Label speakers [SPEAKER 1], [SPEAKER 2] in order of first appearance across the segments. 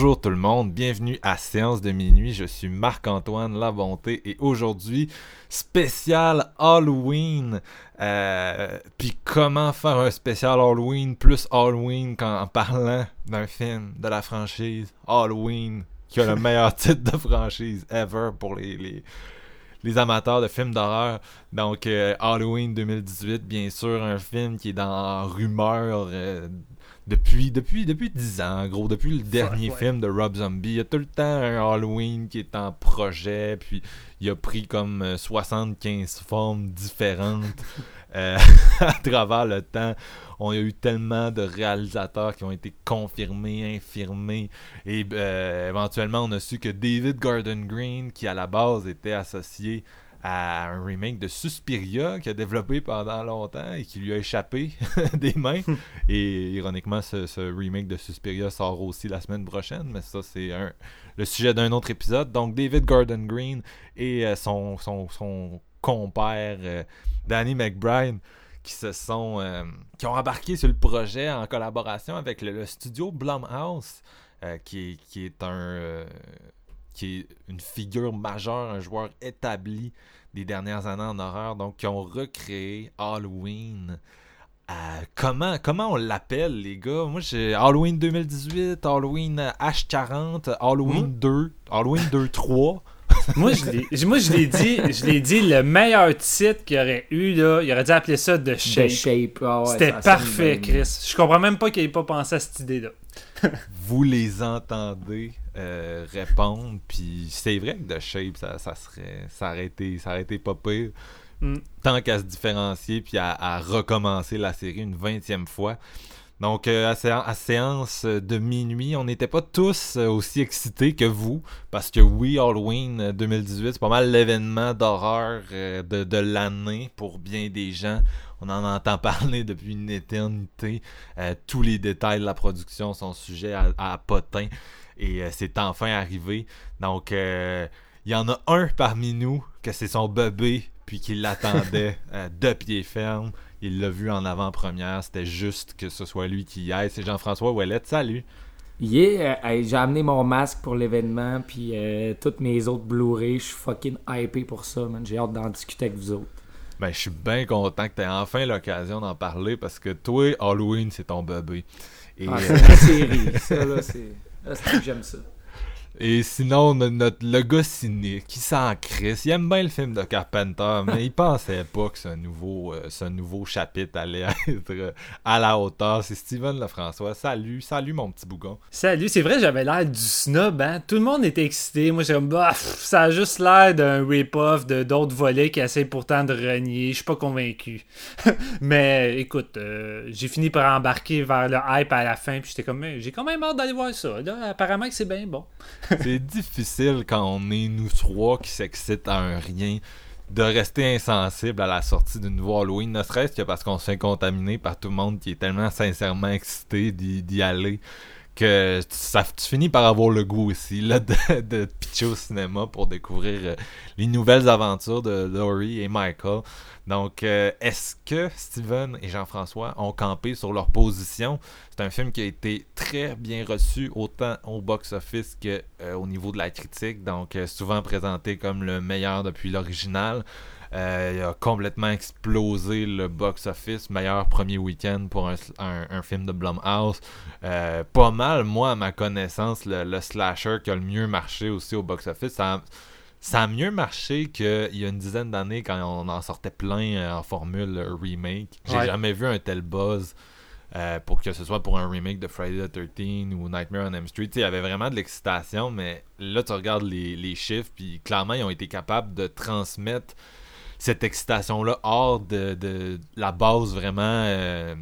[SPEAKER 1] Bonjour tout le monde, bienvenue à Séance de minuit. Je suis Marc-Antoine Labonté et aujourd'hui, spécial Halloween. Euh, Puis comment faire un spécial Halloween plus Halloween qu'en parlant d'un film de la franchise Halloween qui a le meilleur titre de franchise ever pour les, les, les amateurs de films d'horreur. Donc euh, Halloween 2018, bien sûr, un film qui est dans rumeur. Euh, depuis, depuis, depuis 10 ans, en gros, depuis le dernier
[SPEAKER 2] ouais.
[SPEAKER 1] film de Rob Zombie, il y a tout le temps un Halloween qui est en projet, puis il a pris comme euh, 75 formes différentes euh, à travers le temps. On a eu tellement de réalisateurs qui ont été confirmés, infirmés, et euh, éventuellement on a su que David Gordon Green, qui à la base était associé à un remake de Suspiria qu'il a développé pendant longtemps et qui lui a échappé des mains. Et ironiquement, ce, ce remake de Suspiria sort aussi la semaine prochaine, mais ça, c'est un, le sujet d'un autre épisode. Donc, David Gordon Green et euh, son, son, son compère euh, Danny McBride qui se sont euh, qui ont embarqué sur le projet en collaboration avec le, le studio Blumhouse qui, est, qui est un qui est une figure majeure, un joueur établi des dernières années en horreur, donc qui ont recréé Halloween. Euh, comment, comment on l'appelle, les gars? Moi, j'ai Halloween 2018, Halloween H40, Halloween 2, Halloween 2-3.
[SPEAKER 2] moi, je l'ai, moi, je l'ai dit, je l'ai dit, le meilleur titre qu'il y aurait eu, là, il aurait dû appeler ça The Shape.
[SPEAKER 3] Ah ouais,
[SPEAKER 2] C'était parfait. Chris. Je comprends même pas qu'il ait pas pensé à cette idée-là.
[SPEAKER 1] Vous les entendez euh, répondre, puis c'est vrai que The Shape, ça, ça serait, ça aurait été, ça aurait été pas pire.
[SPEAKER 2] Mm.
[SPEAKER 1] tant qu'à se différencier puis à, à recommencer la série une vingtième fois. Donc, euh, à, séan- à séance de minuit, on n'était pas tous euh, aussi excités que vous, parce que oui, Halloween euh, 2018, c'est pas mal l'événement d'horreur de, de l'année pour bien des gens. On en entend parler depuis une éternité. Euh, tous les détails de la production sont sujets à, à potin, et euh, c'est enfin arrivé. Donc, euh, il y en a un parmi nous que c'est son bébé, puis qui l'attendait euh, de pied ferme. Il l'a vu en avant-première. C'était juste que ce soit lui qui y aille. C'est Jean-François Ouellette. Salut.
[SPEAKER 3] Yeah, euh, hey, j'ai amené mon masque pour l'événement, puis euh, toutes mes autres Blu-ray. Je suis fucking hypé pour ça, man. J'ai hâte d'en discuter avec vous autres.
[SPEAKER 1] Ben, je suis bien content que tu aies enfin l'occasion d'en parler parce que toi, Halloween, c'est ton bébé. Et,
[SPEAKER 3] Ah,
[SPEAKER 1] euh,
[SPEAKER 3] c'est la série. Ça, là, c'est. Là, c'est que j'aime ça.
[SPEAKER 1] Et sinon, no- notre, le gars cynique, qui s'en crisse, il aime bien le film de Carpenter, mais il pensait pas que ce nouveau, euh, ce nouveau chapitre allait être euh, à la hauteur. C'est Steven Lefrançois. Salut, salut mon petit bougon.
[SPEAKER 2] Salut, c'est vrai, j'avais l'air du snob, hein. Tout le monde était excité. Moi, j'étais comme, bah, ça a juste l'air d'un rip-off de d'autres volets qui essayent pourtant de renier. Je suis pas convaincu. Mais écoute, euh, j'ai fini par embarquer vers le hype à la fin, puis j'étais comme, j'ai quand même hâte d'aller voir ça. Là, apparemment que c'est bien bon.
[SPEAKER 1] C'est difficile quand on est nous trois qui s'excitent à un rien de rester insensible à la sortie du nouveau Halloween, ne serait-ce que parce qu'on se fait contaminer par tout le monde qui est tellement sincèrement excité d'y aller que tu, ça, tu finis par avoir le goût aussi là, de, de pitcher au cinéma pour découvrir euh, les nouvelles aventures de Laurie et Michael. Donc, euh, est-ce que Steven et Jean-François ont campé sur leur position? C'est un film qui a été très bien reçu, autant au box-office que euh, au niveau de la critique. Donc, souvent présenté comme le meilleur depuis l'original. Euh, il a complètement explosé le box-office. Meilleur premier week-end pour un, un- un film de Blumhouse. Euh, pas mal, moi, à ma connaissance, le, le slasher qui a le mieux marché aussi au box-office. Ça, a- ça a mieux marché qu'il y a une dizaine d'années quand on en sortait plein euh, en formule remake. J'ai
[SPEAKER 2] Ouais.
[SPEAKER 1] jamais vu un tel buzz euh, pour que ce soit pour un remake de Friday the 13 ou Nightmare on M Street. Il y avait vraiment de l'excitation, mais là, tu regardes les, chiffres, puis clairement, ils ont été capables de transmettre cette excitation-là hors de, la base vraiment euh,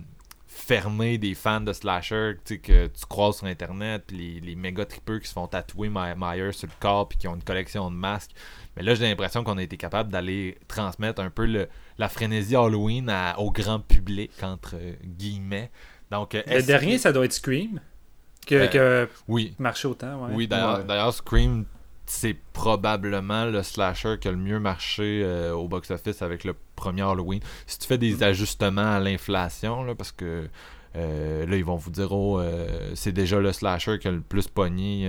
[SPEAKER 1] fermée des fans de slasher que tu croises sur Internet, les, les méga tripeux qui se font tatouer Myers sur le corps, puis qui ont une collection de masques. Mais là, j'ai l'impression qu'on a été capable d'aller transmettre un peu le la frénésie Halloween au grand public, entre guillemets. Donc,
[SPEAKER 2] euh, le dernier, ça doit être Scream. Que, euh, que
[SPEAKER 1] oui.
[SPEAKER 2] marche autant. Ouais.
[SPEAKER 1] Oui, d'ailleurs, Scream, c'est probablement le slasher qui a le mieux marché euh, au box-office avec le premier Halloween. Si tu fais des mm. ajustements à l'inflation, parce que euh, là, ils vont vous dire, oh, euh, c'est déjà le slasher qui a le plus pogné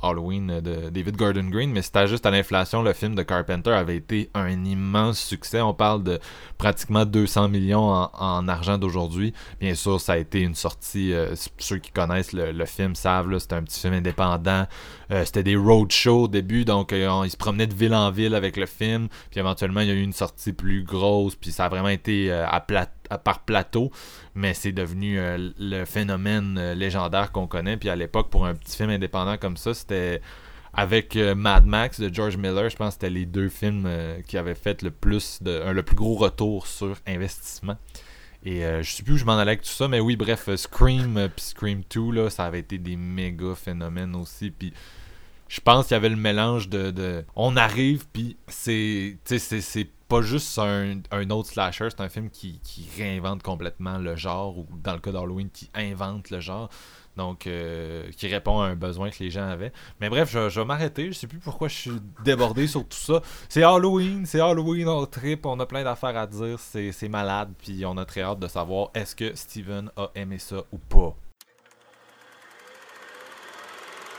[SPEAKER 1] Halloween de David Gordon Green, mais c'était juste à l'inflation, le film de Carpenter avait été un immense succès. On parle de pratiquement 200 millions en, argent d'aujourd'hui. Bien sûr, ça a été une sortie, ceux qui connaissent le, film savent, c'était un petit film indépendant. C'était des roadshows au début, donc ils se promenaient de ville en ville avec le film, puis éventuellement, il y a eu une sortie plus grosse, puis ça a vraiment été à plat par plateau, mais c'est devenu euh, le phénomène euh, légendaire qu'on connaît. Puis à l'époque, pour un petit film indépendant comme ça, c'était avec euh, Mad Max de George Miller, je pense que c'était les deux films qui avaient fait le plus de le plus gros retour sur investissement. Et je sais plus où je m'en allais avec tout ça, mais oui, bref, Scream puis Scream 2, là, ça avait été des méga phénomènes aussi. Puis je pense qu'il y avait le mélange de, on arrive puis c'est c'est pas juste un, autre slasher, c'est un film qui, réinvente complètement le genre, ou dans le cas d'Halloween, qui invente le genre. Donc, euh, qui répond à un besoin que les gens avaient. Mais bref, je, vais m'arrêter. Je sais plus pourquoi je suis débordé sur tout ça. C'est Halloween, c'est Halloween, on trip, on a plein d'affaires à dire, c'est malade, puis on a très hâte de savoir est-ce que Steven a aimé ça ou pas?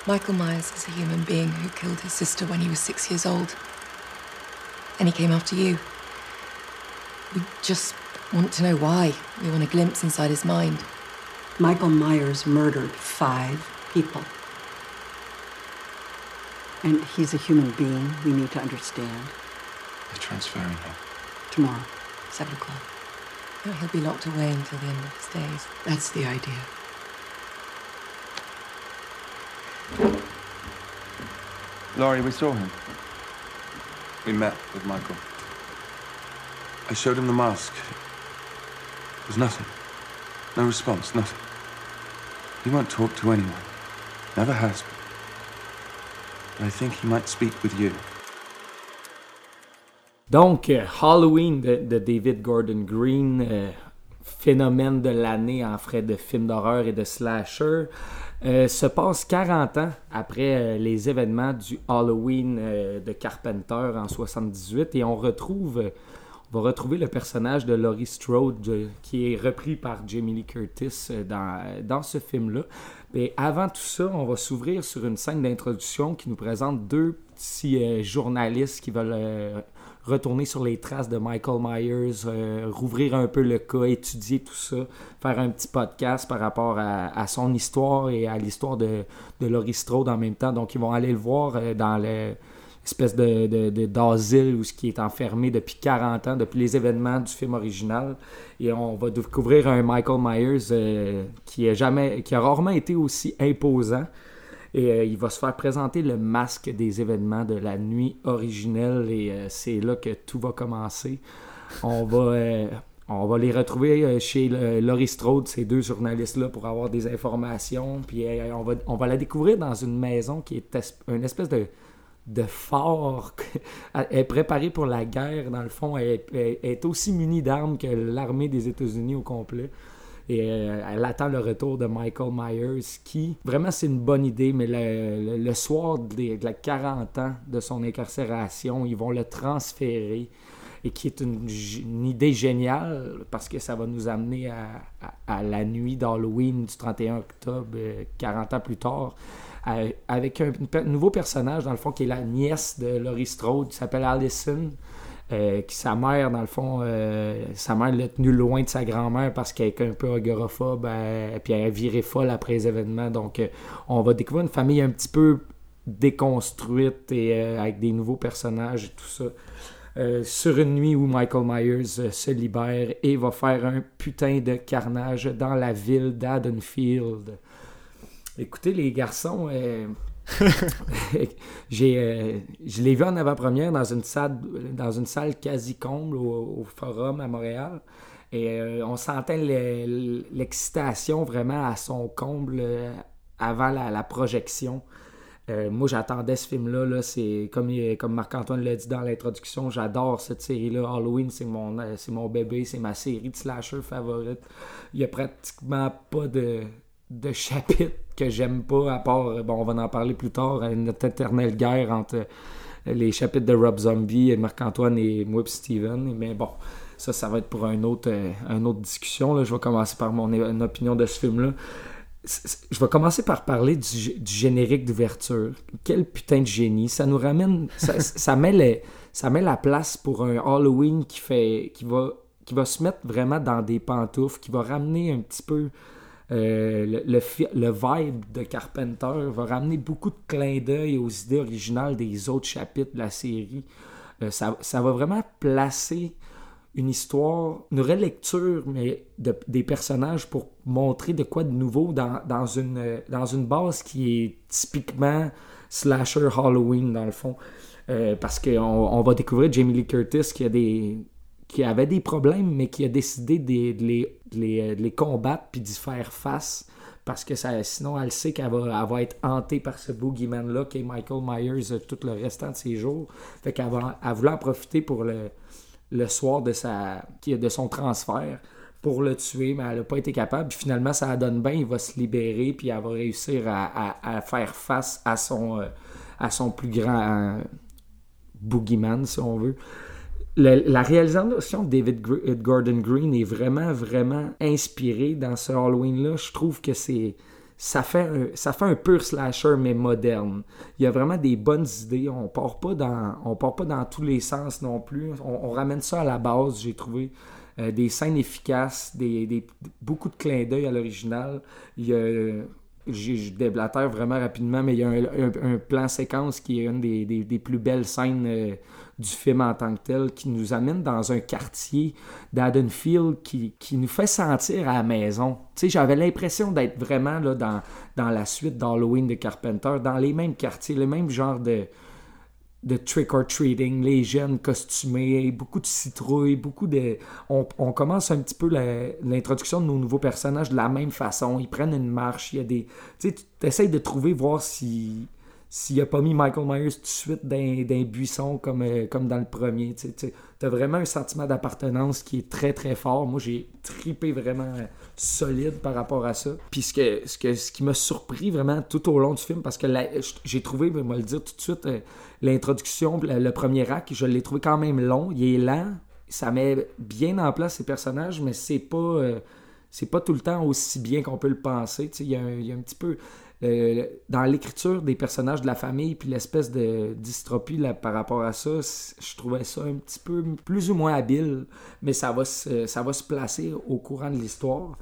[SPEAKER 1] Michael Myers is a human being who killed his sister when he was six years old. And he came after you. We just want to know why. We want a glimpse inside his mind.
[SPEAKER 4] Michael Myers murdered five people. And he's a human being we need to understand.
[SPEAKER 5] They're transferring him.
[SPEAKER 4] Tomorrow, 7 o'clock.
[SPEAKER 5] No, he'll be locked away until the end of his days.
[SPEAKER 4] That's the idea.
[SPEAKER 5] Laurie, we saw him. We met with Michael. I showed him the mask. There was nothing. No response, nothing. He won't talk to anyone. Never has. But I think he might speak with you.
[SPEAKER 3] Donc, euh, Halloween de, de, David Gordon Green, euh, phénomène de l'année en frais de films d'horreur et de slasher. Euh, se passe 40 ans après euh, les événements du Halloween euh, de Carpenter en 78 et on retrouve on va retrouver le personnage de Laurie Strode qui est repris par Jamie Lee Curtis dans, dans ce film-là. Mais avant tout ça, on va s'ouvrir sur une scène d'introduction qui nous présente deux petits journalistes qui veulent retourner sur les traces de Michael Myers, euh, rouvrir un peu le cas, étudier tout ça, faire un petit podcast par rapport à, son histoire et à l'histoire de, de Laurie Strode en même temps. Donc, ils vont aller le voir euh, dans l'espèce de, d'asile où ce qui est enfermé depuis 40 ans, depuis les événements du film original. Et on va découvrir un Michael Myers euh, qui, jamais, qui a rarement été aussi imposant. Et euh, il va se faire présenter le masque des événements de la nuit originelle et euh, c'est là que tout va commencer. On va, euh, on va les retrouver chez Laurie Strode, ces deux journalistes-là, pour avoir des informations. Puis on, va, on va la découvrir dans une maison qui est une espèce de, de fort. elle est préparée pour la guerre, dans le fond. elle est aussi munie d'armes que l'armée des États-Unis au complet. Et euh, elle attend le retour de Michael Myers, qui, vraiment, c'est une bonne idée, mais le, soir de, la 40 ans de son incarcération, ils vont le transférer et qui est une, idée géniale parce que ça va nous amener à, la nuit d'Halloween du 31 octobre, 40 euh, ans plus tard, avec un, nouveau personnage, dans le fond, qui est la nièce de Laurie Strode, qui s'appelle Allison. Euh, sa mère, dans le fond, euh, sa mère l'a tenue loin de sa grand-mère parce qu'elle est un peu agoraphobe, et euh, puis elle a viré folle après les événements. Donc, on va découvrir une famille un petit peu déconstruite et avec des nouveaux personnages et tout ça. euh, sur une nuit où Michael Myers euh, se libère et va faire un putain de carnage dans la ville d'Adenfield. Écoutez, les garçons, euh, j'ai, euh, je l'ai vu en avant-première dans une salle, dans une salle quasi comble au, Forum à Montréal. Et euh, on sentait le- l'excitation vraiment à son comble euh, avant la, projection. Moi, j'attendais ce film-là. Là, c'est comme, comme Marc-Antoine l'a dit dans l'introduction, j'adore cette série-là. Halloween, c'est mon, c'est mon bébé, c'est ma série de slasher favorite. Il y a pratiquement pas de, de chapitre que j'aime pas, à part, euh, bon, on va en parler plus tard, euh, notre éternelle guerre entre euh, les chapitres de Rob Zombie, et Marc-Antoine et moi et Steven. Mais bon, ça, ça va être pour un autre, une autre discussion. Là. Je vais commencer par mon une opinion de ce film-là. Je vais commencer par parler du, du générique d'ouverture. Quel putain de génie. Ça nous ramène. Ça, ça met, les- ça met la place pour un Halloween qui, fait, qui, va, qui va se mettre vraiment dans des pantoufles, qui va ramener un petit peu euh, le, le, vibe de Carpenter, va ramener beaucoup de clins d'œil aux idées originales des autres chapitres de la série. Euh, ça, ça va vraiment placer une histoire, une relecture mais de- des personnages pour montrer de quoi de nouveau dans, dans, une, dans une base qui est typiquement slasher Halloween dans le fond. Euh, parce qu'on on va découvrir Jamie Lee Curtis qui a des qui avait des problèmes, mais qui a décidé de, les- de euh, combattre puis d'y faire face. Parce que ça, sinon, elle sait qu'elle va, être hantée par ce boogeyman-là qui est Michael Myers euh, tout le restant de ses jours. Fait qu'elle va, elle voulait en profiter pour le, soir de, sa, de son transfert pour le tuer, mais elle n'a pas été capable. Puis finalement, ça la donne bien, il va se libérer, puis elle va réussir à, faire face à son, euh, à son plus grand boogeyman, si on veut. La réalisation de David euh, Gordon Green est vraiment, vraiment inspirée dans ce Halloween-là. Je trouve que c'est. Ça fait, un, ça pur slasher, mais moderne. Il y a vraiment des bonnes idées. On part dans, on part pas dans tous les sens non plus. On, ramène ça à la base, j'ai trouvé. Euh, des scènes efficaces, des, des- beaucoup de clins d'œil à l'original. Il je déblatère vraiment rapidement, mais il y a un, plan séquence qui est une des plus belles scènes euh, du film en tant que tel, qui nous amène dans un quartier d'Adenfield qui, qui nous fait sentir à la maison. Tu sais, j'avais l'impression d'être vraiment là, dans, dans la suite d'Halloween de Carpenter, dans les mêmes quartiers, le même genre de, de trick-or-treating, les jeunes costumés, beaucoup de citrouilles, beaucoup de... On, on commence un petit peu l'introduction de nos nouveaux personnages de la même façon. Ils prennent une marche, il y a des... Tu essaies de trouver, voir si s'il a pas mis Michael Myers tout de suite dans, buisson comme, euh, comme dans le premier. Tu as vraiment un sentiment d'appartenance qui est très très fort. Moi, j'ai tripé vraiment euh, solide par rapport à ça. Puis ce, que, ce, que, ce qui m'a surpris vraiment tout au long du film, parce que j'ai trouvé, je vais le dire tout de suite, euh, l'introduction, le, premier acte, je l'ai trouvé quand même long. Il est lent. Ça met bien en place ces personnages, mais c'est pas. pas tout le temps aussi bien qu'on peut le penser. Il y, y a un petit peu. Dans l'écriture des personnages de la famille, puis l'espèce de dystropie par rapport à ça, je trouvais ça un petit peu plus ou moins habile, mais ça va se, ça placer au courant de l'histoire.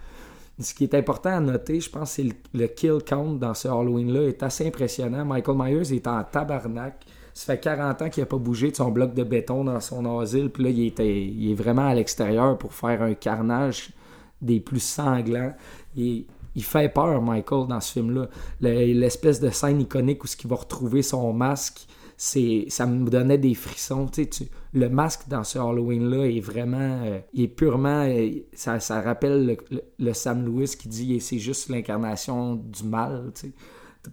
[SPEAKER 3] Ce qui est important à noter, je pense, c'est le, kill count dans ce Halloween-là est assez impressionnant. Michael Myers est en tabarnak. Ça fait 40 ans qu'il n'a pas bougé de son bloc de béton dans son asile. Puis là, il, il est vraiment à l'extérieur pour faire un carnage des plus sanglants. Il, il fait peur, Michael, dans ce film-là. Le- L'espèce de scène iconique où ce qu'il va retrouver son masque, c'est ça me donnait des frissons. Tu le masque dans ce Halloween-là est vraiment... euh, est purement... euh, ça, ça rappelle le, Sam Lewis qui dit c'est juste l'incarnation du mal.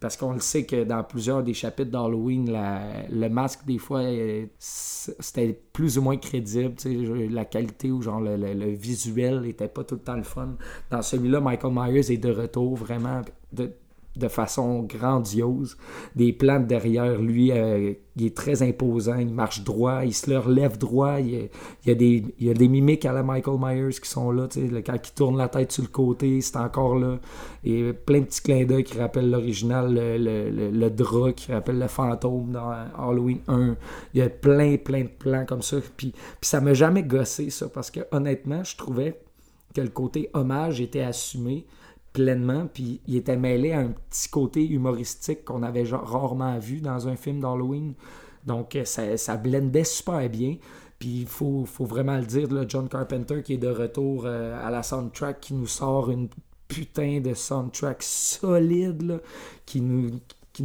[SPEAKER 3] Parce qu'on le sait que dans plusieurs des chapitres d'Halloween, le masque, des fois, c'était plus ou moins crédible. La qualité ou genre le, le- le visuel n'était pas tout le temps le fun. Dans celui-là, Michael Myers est de retour vraiment de, de façon grandiose. Des plans de derrière lui, euh, il est très imposant, il marche droit, il se leur lève droit, il y a, des, mimiques à la Michael Myers qui sont là, le- quand il tourne la tête sur le côté, c'est encore là. Et plein de petits clins d'œil qui rappellent l'original, le, le, le- le drap qui rappelle le fantôme dans Halloween 1. Il y a plein, plein de plans comme ça. Puis, puis ça m'a jamais gossé, ça, parce que honnêtement, je trouvais que le côté hommage était assumé pleinement, puis il était mêlé à un petit côté humoristique qu'on avait rarement vu dans un film d'Halloween. Donc euh, ça, ça blendait super bien. Puis il faut, vraiment le dire, John Carpenter qui est de retour euh, à la soundtrack, qui nous sort une putain de soundtrack solide, qui, nous,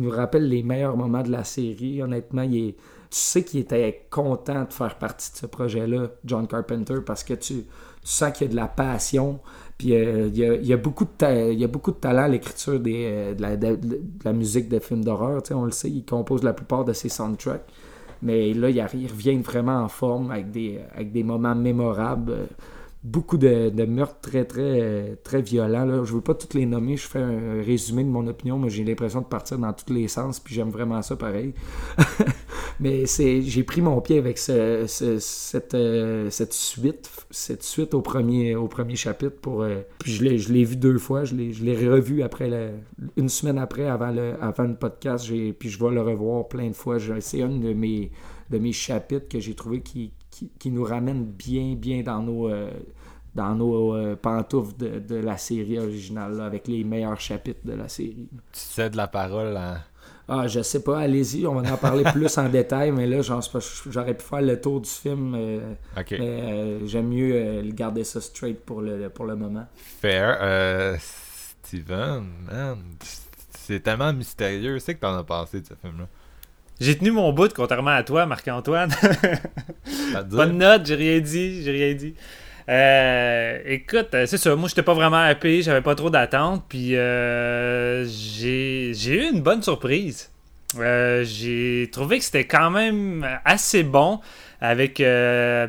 [SPEAKER 3] rappelle les meilleurs moments de la série. Honnêtement, il tu sais qu'il était content de faire partie de ce projet-là, John Carpenter, parce que tu, tu sens qu'il y a de la passion. Puis euh, il, y a, il y a beaucoup de y a beaucoup de talent à l'écriture euh, de, la, de- musique de films d'horreur. On le sait, il compose la plupart de ses soundtracks. Mais là, il, il revient vraiment en forme avec des, avec des moments mémorables. Beaucoup de, meurtres très, très, très violents. Là. Je ne veux pas toutes les nommer. Je fais un résumé de mon opinion. mais j'ai l'impression de partir dans tous les sens. Puis j'aime vraiment ça pareil. Mais c'est, j'ai pris mon pied avec ce- ce- cette, euh, cette suite, cette suite au premier, au premier chapitre. Pour, euh, puis je l'ai, vu deux fois. Je l'ai, revu après le- une semaine après, avant le, avant le podcast. Puis je vais le revoir plein de fois. C'est un de mes, de mes chapitres que j'ai trouvé qui, qui, qui nous ramène bien, bien dans nos, euh, dans nos euh, pantoufles de, de la série originale, là, avec les meilleurs chapitres de la série.
[SPEAKER 1] Tu cèdes la parole à.
[SPEAKER 3] Ah, je sais pas, allez-y, on va en parler plus en détail, mais là, j'en- j'aurais pu faire le tour du film, euh,
[SPEAKER 1] Ok.
[SPEAKER 3] mais euh, j'aime mieux euh, garder ça straight pour le, pour le moment.
[SPEAKER 1] Fair. Euh, Steven, man. C'est tellement mystérieux. C'est que t'en as pensé de ce film-là.
[SPEAKER 2] J'ai tenu mon bout, contrairement à toi, Marc-Antoine.
[SPEAKER 1] Dire?
[SPEAKER 2] Bonne note, j'ai rien dit, j'ai rien dit. Euh, écoute, euh, c'est ça, moi j'étais pas vraiment happy, j'avais pas trop d'attentes, puis euh, j'ai eu une bonne surprise. Euh, j'ai trouvé que c'était quand même assez bon, avec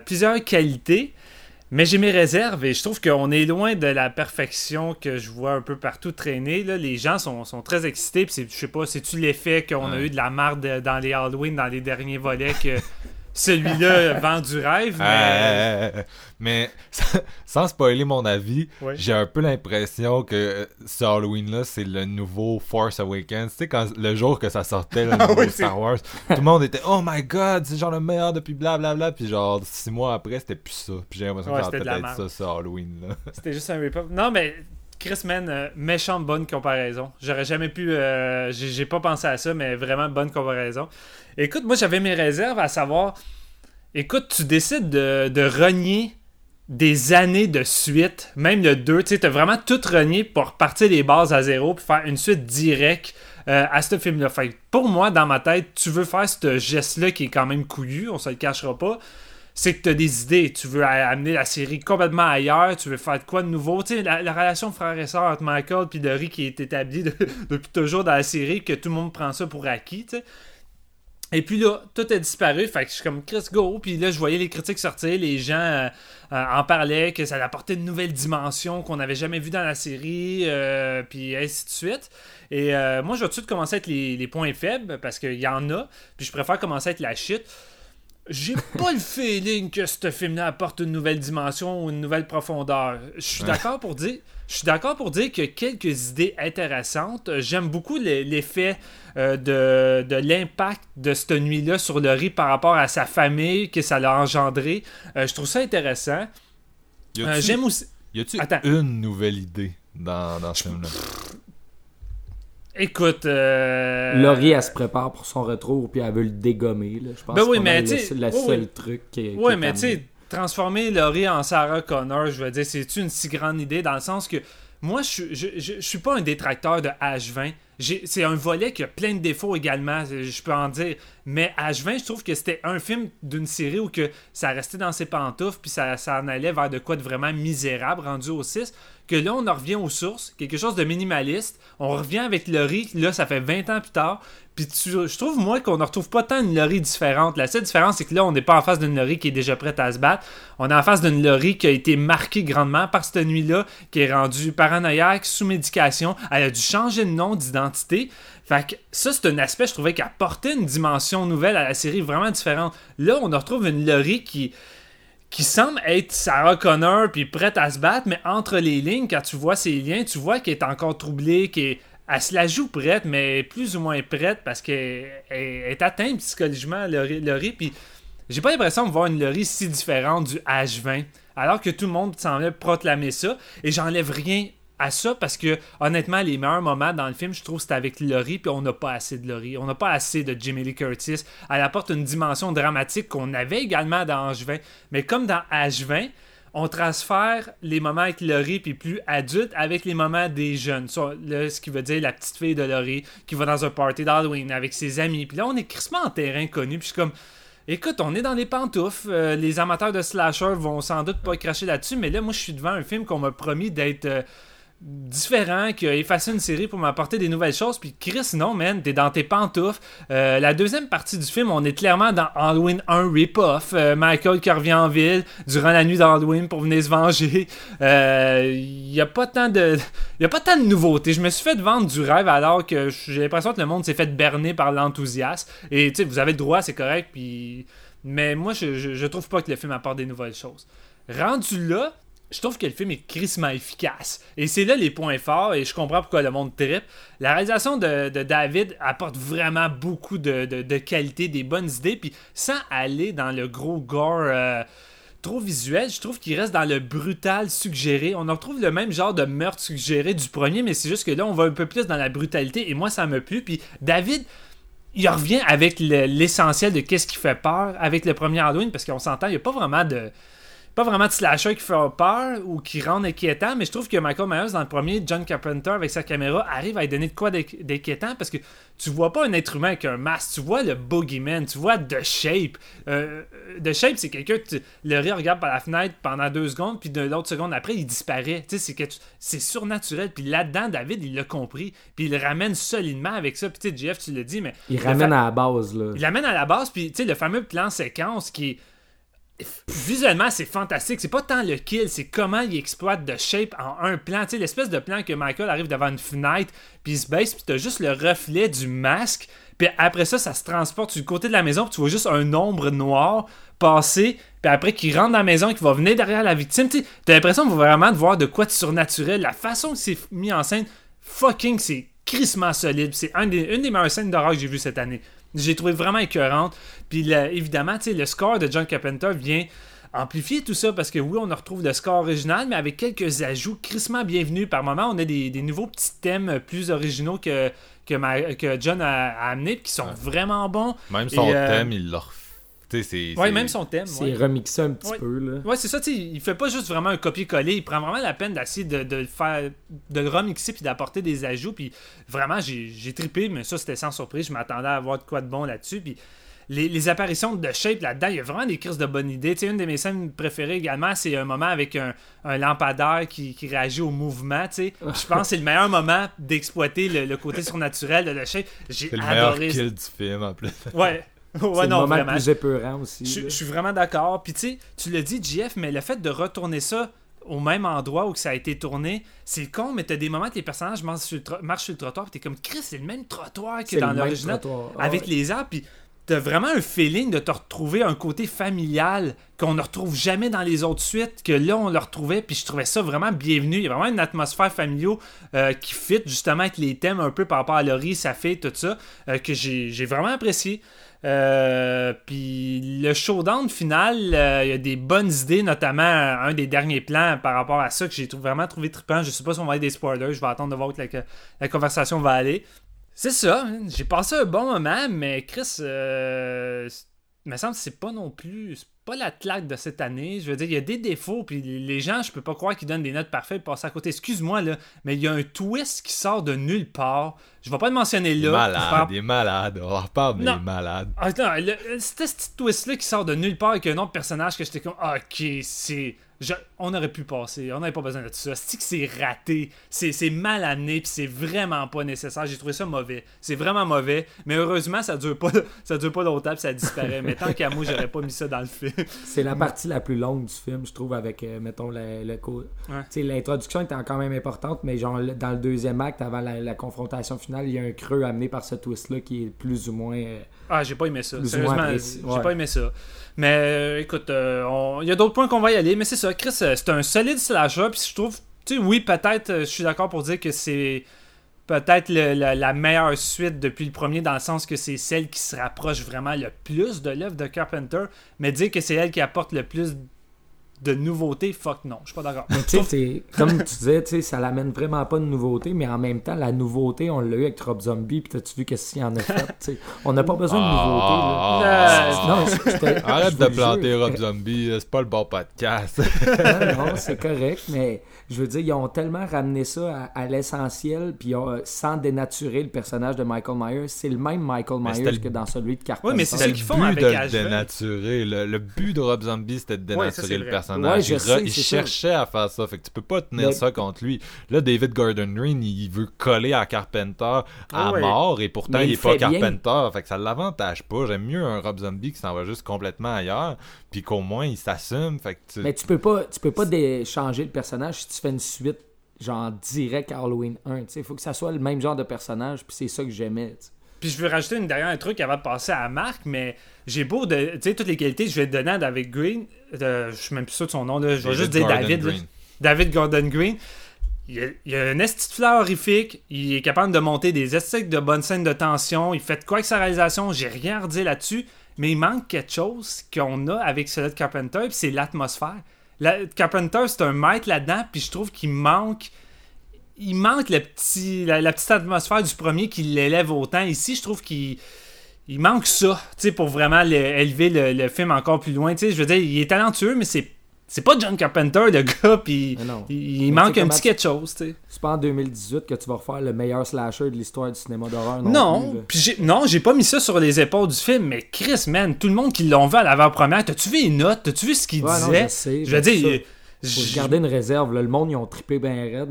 [SPEAKER 2] plusieurs qualités, mais j'ai mes réserves et je trouve qu'on est loin de la perfection que je vois un peu partout traîner. Là. Les gens sont, sont très excités, puis c'est- je sais pas, c'est-tu l'effet qu'on a eu de la marde dans les Halloween, dans les derniers volets, que celui-là vend du rêve, mais...
[SPEAKER 1] Euh, mais sans- spoiler mon avis, j'ai un peu l'impression que ce Halloween-là, c'est le nouveau Force Awakens. Tu sais, quand le jour que ça sortait, le nouveau
[SPEAKER 2] oui,
[SPEAKER 1] Star Wars, tout le monde était Oh my god, c'est genre le meilleur depuis blablabla. Puis genre, six mois après, c'était plus ça. Puis j'ai l'impression
[SPEAKER 2] Ouais,
[SPEAKER 1] que ça peut-être ça, ce Halloween-là.
[SPEAKER 2] C'était juste un rip-off. Non, mais Chris, man, euh, méchante bonne comparaison. J'aurais jamais pu. euh, j'ai pas pensé à ça, mais vraiment bonne comparaison. Écoute, moi, j'avais mes réserves à savoir. Écoute, tu décides de, de renier des années de suite, même le 2. Tu sais, t'as vraiment tout renié pour repartir les bases à zéro puis faire une suite directe euh, à ce film-là. Fait pour moi, dans ma tête, tu veux faire ce geste-là qui est quand même couillu, on se le cachera pas c'est que tu as des idées. Tu veux amener la série complètement ailleurs. Tu veux faire de quoi de nouveau? Tu sais, la, la relation frère et sœur entre Michael et Dory qui est établie de- depuis toujours dans la série, que tout le monde prend ça pour acquis. tu sais. Et puis là, tout a disparu. Fait que je suis comme Chris Go. Puis là, je voyais les critiques sortir. Les gens euh, euh, en parlaient, que ça apportait une nouvelle dimension qu'on n'avait jamais vue dans la série. euh, puis ainsi de suite. Et euh, moi, je vais tout de suite commencer avec les, les points faibles parce qu'il y en a. Puis je préfère commencer avec la shit. J'ai pas le feeling que ce film-là apporte une nouvelle dimension ou une nouvelle profondeur. Je suis d'accord pour dire. Je suis d'accord pour dire qu'il y a quelques idées intéressantes. J'aime beaucoup le- l'effet euh, de, de l'impact de cette nuit-là sur Laurie par rapport à sa famille, que ça l'a engendré. Euh, je trouve ça intéressant. Euh, J'aime aussi.
[SPEAKER 1] y a-tu une nouvelle idée dans, dans ce film-là?
[SPEAKER 2] Écoute. euh,
[SPEAKER 3] Laurie, elle se prépare pour son retour, puis elle veut le dégommer. Là. Je pense
[SPEAKER 2] Ben
[SPEAKER 3] que
[SPEAKER 2] oui,
[SPEAKER 3] c'est le, le
[SPEAKER 2] oui,
[SPEAKER 3] seul
[SPEAKER 2] oui.
[SPEAKER 3] truc qui, est
[SPEAKER 2] mais tu sais, transformer Laurie en Sarah Connor, je veux dire, c'est une si grande idée? Dans le sens que moi, je, je, je, je suis pas un détracteur de H20. J'ai- C'est un volet qui a plein de défauts également, je peux en dire. Mais H20, je trouve que c'était un film d'une série où que ça restait dans ses pantoufles, puis ça, ça en allait vers de quoi de vraiment misérable, rendu au 6. Que là, on en revient aux sources, quelque chose de minimaliste. On revient avec Laurie, là, ça fait 20 ans plus tard. Puis je trouve, moi, qu'on ne retrouve pas tant une Laurie différente. La seule différence, c'est que là, on n'est pas en face d'une Laurie qui est déjà prête à se battre. On est en face d'une Laurie qui a été marquée grandement par cette nuit-là, qui est rendue paranoïaque, sous médication. Elle a dû changer de nom, d'identité. Fait que ça, c'est un aspect, je trouvais, qui apportait une dimension nouvelle à la série vraiment différente. Là, on retrouve une Laurie qui qui semble être Sarah Connor puis prête à se battre, mais entre les lignes, quand tu vois ses liens, tu vois qu'elle est encore troublée, qu'elle elle se la joue prête, mais plus ou moins prête parce qu'elle elle est atteinte psychologiquement. Laurie, puis j'ai pas l'impression de voir une Laurie si différente du H20, alors que tout le monde semblait proclamer ça, et j'enlève rien à ça parce que honnêtement les meilleurs moments dans le film je trouve c'est avec Laurie puis on n'a pas assez de Laurie. On n'a pas assez de Jamie Lee Curtis. Elle apporte une dimension dramatique qu'on avait également dans H20 mais comme dans H20 on transfère les moments avec Laurie puis plus adulte avec les moments des jeunes. Là, ce qui veut dire la petite fille de Laurie qui va dans un party d'Halloween avec ses amis. Puis là on est crissement en terrain connu puis je suis comme Écoute, on est dans les pantoufles. Euh, les amateurs de slasher vont sans doute pas cracher là-dessus, mais là, moi, je suis devant un film qu'on m'a promis d'être euh, différent, qui a effacé une série pour m'apporter des nouvelles choses. Puis Chris, non, man, t'es dans tes pantoufles. Euh, la deuxième partie du film, on est clairement dans Halloween 1 rip-off. Euh, Michael qui revient en ville durant la nuit d'Halloween pour venir se venger. Il euh, y a pas tant de, y a pas tant de nouveautés. Je me suis fait vendre du rêve alors que j'ai l'impression que le monde s'est fait berner par l'enthousiasme. Et tu sais, vous avez droit, c'est correct. Puis, mais moi, je, je, je trouve pas que le film apporte des nouvelles choses. Rendu là, je trouve que le film est crissement efficace. Et c'est là les points forts, et je comprends pourquoi le monde tripe. La réalisation de, David apporte vraiment beaucoup de, de, qualité, des bonnes idées, puis sans aller dans le gros gore euh, trop visuel, je trouve qu'il reste dans le brutal suggéré. On en retrouve le même genre de meurtre suggéré du premier, mais c'est juste que là, on va un peu plus dans la brutalité, et moi, ça me plu. Puis David il revient avec l'essentiel de qu'est-ce qui fait peur avec le premier Halloween, parce qu'on s'entend, il n'y a pas vraiment de pas vraiment de slasher qui fait peur ou qui rend inquiétant, mais je trouve que Michael Myers, dans le premier, John Carpenter, avec sa caméra, arrive à lui donner de quoi d'inquiétant parce que tu vois pas un être humain avec un masque, tu vois le boogeyman, tu vois The Shape. Euh, The Shape, c'est quelqu'un que le rire regarde par la fenêtre pendant deux secondes, puis de l'autre seconde après, il disparaît. Tu sais, c'est surnaturel. Puis là-dedans, David, il l'a compris, puis il le ramène solidement avec ça. Puis tu sais, Jeff, tu le dis, mais.
[SPEAKER 3] Il ramène à la base, là.
[SPEAKER 2] Il ramène à la base, puis tu sais, le fameux plan séquence qui est visuellement c'est fantastique. C'est pas tant le kill c'est comment il exploite de shape en un plan. Tu sais l'espèce de plan que Michael arrive devant une fenêtre puis il se baisse puis t'as juste le reflet du masque puis après ça ça se transporte du côté de la maison puis tu vois juste un ombre noir passer puis après qu'il rentre dans la maison et qu'il va venir derrière la victime. Tu t'as l'impression vraiment de voir de quoi de surnaturel. La façon que c'est mis en scène fucking c'est crissement solide. C'est une des meilleures scènes d'horreur que j'ai vu cette année j'ai trouvé vraiment écœurante. Puis évidemment, le score de John Carpenter vient amplifier tout ça parce que oui, on retrouve le score original, mais avec quelques ajouts crissement bienvenus. Par moment, on a des, nouveaux petits thèmes plus originaux que, que, que John a, amenés qui sont vraiment bons.
[SPEAKER 1] Même son euh, thème, il leur
[SPEAKER 2] oui, même son thème.
[SPEAKER 3] C'est remixé un petit peu. Là.
[SPEAKER 2] Ouais, c'est ça. Il fait pas juste vraiment un copier-coller. Il prend vraiment la peine d'essayer de, de, faire, de le remixer puis d'apporter des ajouts. Puis vraiment, j'ai trippé, mais ça, c'était sans surprise. Je m'attendais à avoir de quoi de bon là-dessus. Puis les, apparitions de Shape là-dedans, il y a vraiment des crises de bonnes idées. une de mes scènes préférées également, c'est un moment avec un, lampadaire qui, réagit au mouvement. Je pense que c'est le meilleur moment d'exploiter le, côté surnaturel de The Shape. J'ai adoré.
[SPEAKER 1] le meilleur kill du film en plus.
[SPEAKER 2] Ouais.
[SPEAKER 3] ouais, non, le moment vraiment. plus épeurant aussi.
[SPEAKER 2] Je, suis vraiment d'accord. Puis tu sais, tu l'as dit, JF, mais le fait de retourner ça au même endroit où ça a été tourné, c'est con, mais t'as des moments que les personnages marchent sur le, marchent sur le trottoir, puis t'es comme, Chris, c'est le même trottoir que dans l'original, ah avec les arbres, puis t'as vraiment un feeling de te retrouver un côté familial qu'on ne retrouve jamais dans les autres suites, que là on le retrouvait, puis je trouvais ça vraiment bienvenu. Il y a vraiment une atmosphère familiale euh, qui fit justement avec les thèmes un peu par rapport à Laurie, sa fille, tout ça, euh, que j'ai vraiment apprécié. Euh, puis le showdown final, euh, il y a des bonnes idées, notamment un des derniers plans par rapport à ça que j'ai vraiment trouvé trippant. Je sais pas si on va être des spoilers, je vais attendre de voir où la, conversation va aller. C'est ça, hein. j'ai passé un bon moment, mais Chris, euh, il me semble que c'est pas non plus pas la claque de cette année. Je veux dire, il y a des défauts, puis les gens, je peux pas croire qu'ils donnent des notes parfaites pour passer à côté. Excuse-moi, là, mais il y a un twist qui sort de nulle part. Je vais pas le mentionner là.
[SPEAKER 1] Malade, il est malade. On reparle, mais il est malade.
[SPEAKER 2] Attends, c'était ce petit twist-là qui sort de nulle part avec un autre personnage que j'étais comme, ok, c'est on aurait pu passer, on n'avait pas besoin de tout ça. C'est que c'est raté, c'est mal amené, puis c'est vraiment pas nécessaire. J'ai trouvé ça mauvais. C'est vraiment mauvais, mais heureusement, ça dure pas, ça dure pas longtemps, puis ça disparaît. mais tant qu'à moi, j'aurais pas mis ça dans le film.
[SPEAKER 3] C'est la partie la plus longue du film, je trouve, avec, euh, mettons, le, le sais L'introduction était quand même importante, mais genre, dans le deuxième acte, avant la, confrontation finale, il y a un creux amené par ce twist-là qui est plus ou moins. Euh,
[SPEAKER 2] ah, j'ai pas aimé ça. Sérieusement, j'ai pas aimé ça. Mais euh, écoute, il euh, y a d'autres points qu'on va y aller, mais c'est ça. Chris, euh, c'est un solide slasher, puis je trouve, tu sais, oui, peut-être, je suis d'accord pour dire que c'est peut-être la, meilleure suite depuis le premier, dans le sens que c'est celle qui se rapproche vraiment le plus de l'œuvre de Carpenter, mais dire que c'est elle qui apporte le plus de nouveauté, fuck non, je suis pas d'accord.
[SPEAKER 3] Mais tu sais, c'est- comme tu disais, tu sais, ça l'amène vraiment pas de nouveauté, mais en même temps, la nouveauté, on l'a eu avec Rob Zombie, puis t'as-tu vu qu'est-ce qu'il en a fait, tu sais? On n'a pas besoin de nouveauté, là.
[SPEAKER 1] Ah,
[SPEAKER 3] Non, je
[SPEAKER 1] Arrête de planter. Rob Zombie, c'est pas le bon podcast.
[SPEAKER 3] non, non, c'est correct, mais je veux dire, ils ont tellement ramené ça à, à l'essentiel, puis euh, sans dénaturer le personnage de Michael Myers. C'est le même Michael Myers
[SPEAKER 1] le-
[SPEAKER 3] que dans celui de Carpenter.
[SPEAKER 2] Oui, mais c'est
[SPEAKER 1] le
[SPEAKER 2] qu'ils font
[SPEAKER 1] but
[SPEAKER 2] avec
[SPEAKER 1] de le dénaturer. Le, le but de Rob Zombie, c'était de
[SPEAKER 2] Ouais, ça, c'est
[SPEAKER 1] dénaturer le
[SPEAKER 2] vrai.
[SPEAKER 1] Personnage.
[SPEAKER 3] Ouais, je
[SPEAKER 1] il
[SPEAKER 3] sais,
[SPEAKER 1] re- il
[SPEAKER 3] c'est ça.
[SPEAKER 1] cherchait à faire ça. Fait que tu peux pas tenir
[SPEAKER 3] Mais-
[SPEAKER 1] ça contre lui. Là, David Gordon Green, il veut coller à Carpenter à
[SPEAKER 2] Ah ouais.
[SPEAKER 1] mort et pourtant
[SPEAKER 3] Mais
[SPEAKER 1] il
[SPEAKER 3] il
[SPEAKER 1] est pas
[SPEAKER 3] bien.
[SPEAKER 1] Carpenter. Fait que ça l'avantage pas. J'aime mieux un Rob Zombie qui s'en va juste complètement ailleurs. Puis qu'au moins il s'assume. Fait que tu-
[SPEAKER 3] Mais tu peux pas, tu peux pas changer le personnage si tu fais une suite genre direct à Halloween 1. Il faut que ça soit le même genre de personnage, puis c'est ça que j'aimais.
[SPEAKER 2] Puis je veux rajouter une dernière truc avant de passer à Marc, mais j'ai beau de. Tu sais, toutes les qualités, je vais te donner à David Green. euh, je suis même plus sûr de son nom, là. Je vais juste dire
[SPEAKER 1] Gordon
[SPEAKER 2] David.
[SPEAKER 1] Green.
[SPEAKER 2] David Gordon Green. Il a, il a un esti de fleur horrifique. Il est capable de monter des esthétiques de bonnes scènes de tension. Il fait de quoi avec sa réalisation? J'ai rien à redire là-dessus. Mais il manque quelque chose qu'on a avec celui de Carpenter, puis c'est l'atmosphère. La- Carpenter, c'est un maître là-dedans, puis je trouve qu'il manque. Il manque le petit, la, la petite atmosphère du premier qui l'élève autant. Ici, je trouve qu'il il manque ça, tu sais, pour vraiment le- élever le, le film encore plus loin. Tu sais, je veux dire, il est talentueux, mais c'est c'est pas John Carpenter, le gars, puis il, manque un petit quelque chose, tu sais.
[SPEAKER 3] C'est pas en 2018 que tu vas refaire le meilleur slasher de l'histoire du cinéma d'horreur. Non,
[SPEAKER 2] Non, j'ai, non, j'ai pas mis ça sur les épaules du film, mais Chris, man, tout le monde qui l'ont vu à l'avant-première, t'as-tu vu les notes, t'as-tu vu ce qu'il
[SPEAKER 3] Ouais, non,
[SPEAKER 2] disait?
[SPEAKER 3] je sais,
[SPEAKER 2] je veux
[SPEAKER 3] mais
[SPEAKER 2] dire, je-
[SPEAKER 3] garder une réserve. là. Le monde, ils ont trippé bien raide.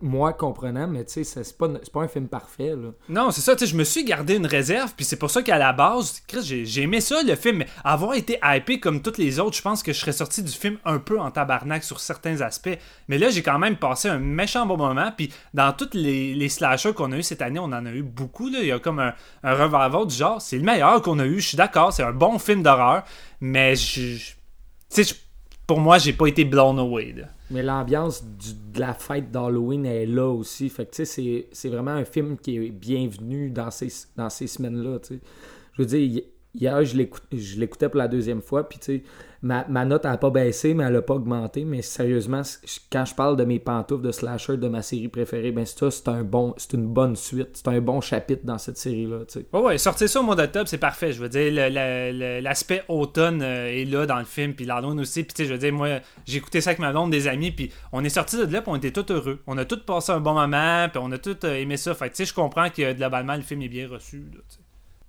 [SPEAKER 3] Moi, comprenant, mais tu sais, c'est pas, pas un film parfait. Là.
[SPEAKER 2] Non, c'est ça, tu sais, je me suis gardé une réserve, puis c'est pour ça qu'à la base, Chris, j'ai, aimé ça, le film, mais avoir été hypé comme tous les autres, je pense que je serais sorti du film un peu en tabarnak sur certains aspects. Mais là, j'ai quand même passé un méchant bon moment, puis dans tous les, les slashers qu'on a eu cette année, on en a eu beaucoup, là. Il y a comme un, un revival du genre, c'est le meilleur qu'on a eu, je suis d'accord, c'est un bon film d'horreur, mais je. je- Tu sais, je- pour moi, j'ai pas été blown away.
[SPEAKER 3] Mais l'ambiance de la fête d'Halloween est là aussi. Fait que tu sais, c'est- c'est vraiment un film qui est bienvenu dans ces, dans ces semaines-là. Je veux dire, hi- hier, je je l'écoutais pour la deuxième fois, puis tu sais, ma, ma note n'a pas baissé, mais elle n'a pas augmenté. Mais sérieusement, quand je parle de mes pantoufles de slasher de ma série préférée, ben ça, c'est un bon, c'est une bonne suite. C'est un bon chapitre dans cette série-là. sais.
[SPEAKER 2] Ouais, ouais, sortir ça au mois d'octobre, c'est parfait. Je veux dire, le- le- le- l'aspect automne euh, est là dans le film, puis l'Halloween aussi. Puis, tu sais, je veux dire, moi, j'ai écouté ça avec ma blonde, des amis, puis on est sortis de là, puis on était tous heureux. On a tous passé un bon moment, puis on a tous euh, aimé ça. Fait que, tu sais, je comprends que globalement, le film est bien reçu.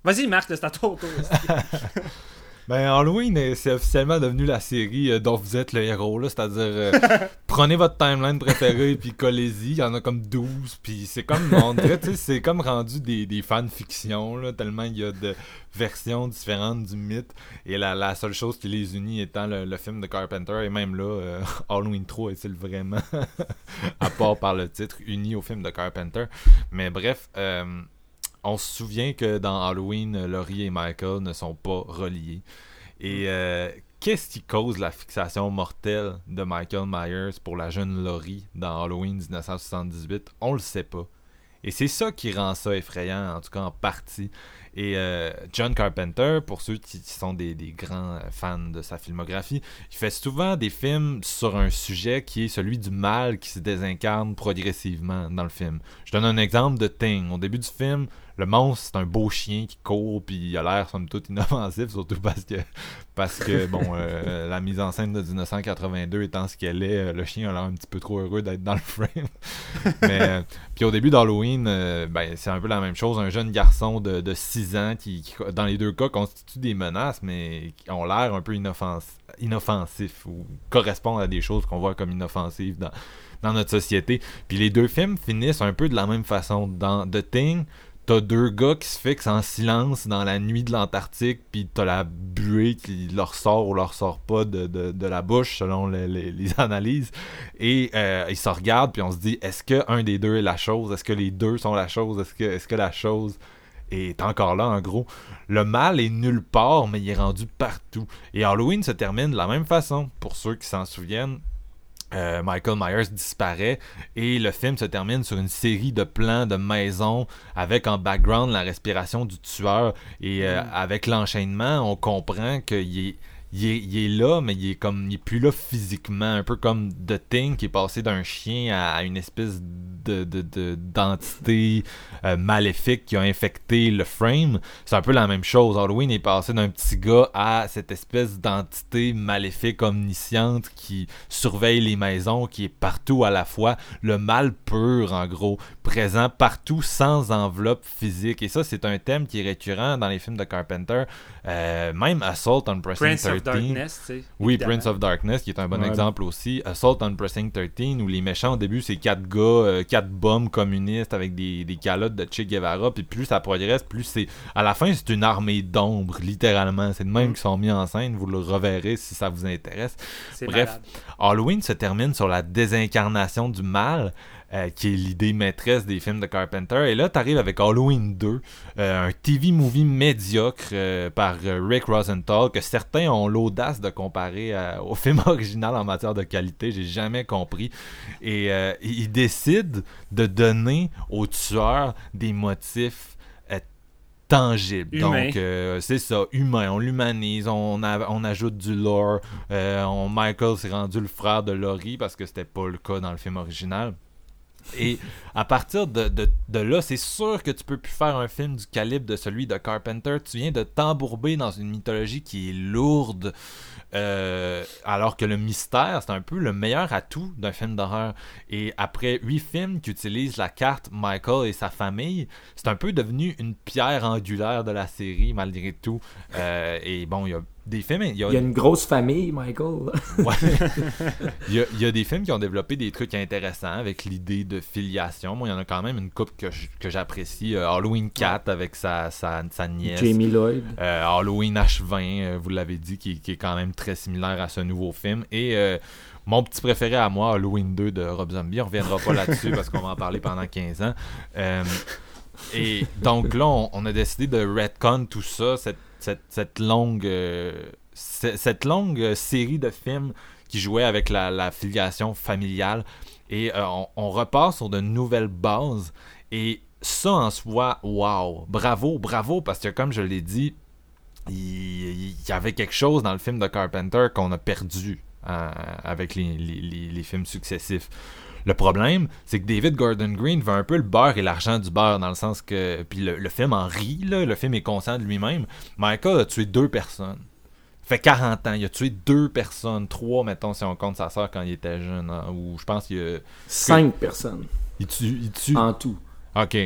[SPEAKER 2] Vas-y, Marc, c'est à ton tour.
[SPEAKER 1] Ben, Halloween, c'est officiellement devenu la série euh, dont vous êtes le héros, là. C'est-à-dire, euh, prenez votre timeline préférée, puis collez-y. Il y en a comme 12, puis c'est comme, on dirait, tu sais, c'est comme rendu des, des fanfictions, là, tellement il y a de versions différentes du mythe. Et la, la seule chose qui les unit étant le, le film de Carpenter, et même là, euh, Halloween 3 est-il vraiment, à part par le titre, uni au film de Carpenter? Mais bref, euh, on se souvient que dans Halloween, Laurie et Michael ne sont pas reliés. Et euh, qu'est-ce qui cause la fixation mortelle de Michael Myers pour la jeune Laurie dans Halloween 1978 On le sait pas. Et c'est ça qui rend ça effrayant, en tout cas en partie. Et euh, John Carpenter, pour ceux qui sont des, des grands fans de sa filmographie, il fait souvent des films sur un sujet qui est celui du mal qui se désincarne progressivement dans le film. Je donne un exemple de Thing. Au début du film, le monstre, c'est un beau chien qui court, puis il a l'air somme toute inoffensif, surtout parce que, parce que bon, euh, la mise en scène de 1982 étant ce qu'elle est, euh, le chien a l'air un petit peu trop heureux d'être dans le frame. Mais, euh, puis au début d'Halloween, euh, ben, c'est un peu la même chose. Un jeune garçon de, de 6 ans qui, qui, dans les deux cas, constitue des menaces, mais qui ont l'air un peu inoffens- inoffensifs ou correspondent à des choses qu'on voit comme inoffensives dans, dans notre société. Puis les deux films finissent un peu de la même façon. Dans The Thing, t'as deux gars qui se fixent en silence dans la nuit de l'Antarctique, puis t'as la buée qui leur sort ou leur sort pas de, la bouche selon les, analyses. Et euh, ils se regardent, puis on se dit est-ce que un des deux est la chose? Est-ce que les deux sont la chose? Est-ce que, est-ce que la chose est encore là en gros? Le mal est nulle part, mais il est rendu partout. Et Halloween se termine de la même façon. Pour ceux qui s'en souviennent, euh, Michael Myers disparaît et le film se termine sur une série de plans de maison avec en background la respiration du tueur et euh, avec l'enchaînement on comprend qu'il est il est, là, mais il est comme il est plus là physiquement, un peu comme The Thing qui est passé d'un chien à, une espèce de de- de- d'entité euh, maléfique qui a infecté le frame. C'est un peu la même chose. Halloween est passé d'un petit gars à cette espèce d'entité maléfique omnisciente qui surveille les maisons, qui est partout à la fois, le mal pur en gros, présent partout sans enveloppe physique. Et ça, c'est un thème qui est récurrent dans les films de Carpenter, Euh, même Assault on Pressing
[SPEAKER 2] Prince
[SPEAKER 1] 13.
[SPEAKER 2] Of Darkness, tu sais.
[SPEAKER 1] Oui,
[SPEAKER 2] évidemment.
[SPEAKER 1] Prince of Darkness, qui est un bon
[SPEAKER 3] Ouais.
[SPEAKER 1] exemple aussi. Assault on Pressing 13, où les méchants au début, c'est quatre gars, euh, quatre bombes communistes avec des, des calottes de Che Guevara. Puis plus ça progresse, plus c'est. À la fin, c'est une armée d'ombre, littéralement. C'est de même
[SPEAKER 2] Mm.
[SPEAKER 1] qu'ils sont mis en scène. Vous le reverrez si ça vous intéresse. Bref.
[SPEAKER 2] malade.
[SPEAKER 1] Halloween se termine sur la désincarnation du mal, euh, qui est l'idée maîtresse des films de Carpenter. Et là, t'arrives avec Halloween 2, euh, un TV movie médiocre euh, par Rick Rosenthal, que certains ont l'audace de comparer au film original en matière de qualité. J'ai jamais compris. Et il décide de donner au tueur des motifs tangibles.
[SPEAKER 2] Humain.
[SPEAKER 1] Donc, euh, c'est ça, humain. On l'humanise, on, a- on ajoute du lore. Euh, on- Michael s'est rendu le frère de Laurie parce que c'était pas le cas dans le film original. Et à partir de, de- là, c'est sûr que tu peux plus faire un film du calibre de celui de Carpenter. Tu viens de t'embourber dans une mythologie qui est lourde. euh, alors que le mystère, c'est un peu le meilleur atout d'un film d'horreur. Et après huit films qui utilisent la carte Michael et sa famille, c'est un peu devenu une pierre angulaire de la série, malgré tout. Euh, et bon, il y a des films. Il y a,
[SPEAKER 3] Il y a une grosse famille, Michael.
[SPEAKER 1] Ouais. il, y a, il y a des films qui ont développé des trucs intéressants avec l'idée de filiation. Moi, il y en a quand même une coupe que j'apprécie. Euh, Halloween 4 avec sa, sa, sa nièce.
[SPEAKER 3] Jamie Lloyd.
[SPEAKER 1] Euh, Halloween H20, euh, vous l'avez dit, qui, qui est quand même très similaire à ce nouveau film. Et euh, mon petit préféré à moi, Halloween 2 de Rob Zombie. On reviendra pas là-dessus parce qu'on va en parler pendant 15 ans. Et donc là, on, on a décidé de retcon tout ça, cette, cette, longue, euh, ce- cette longue série de films qui jouaient avec la, filiation familiale. Et euh, on, repart sur de nouvelles bases. Et ça en soi, wow, bravo, bravo, parce que comme je l'ai dit, il, y avait quelque chose dans le film de Carpenter qu'on a perdu euh, avec les films successifs. Le problème, c'est que David Gordon Green veut un peu le beurre et l'argent du beurre, dans le sens que. Puis le, le film en rit, là, le film est conscient de lui-même. Michael a tué deux personnes. Fait 40 ans, il a tué deux personnes, trois, mettons, si on compte sa soeur quand il était jeune, hein, ou je pense qu'il a-
[SPEAKER 3] Cinq personnes
[SPEAKER 1] il tue. Il tue.
[SPEAKER 3] en tout.
[SPEAKER 1] Ok.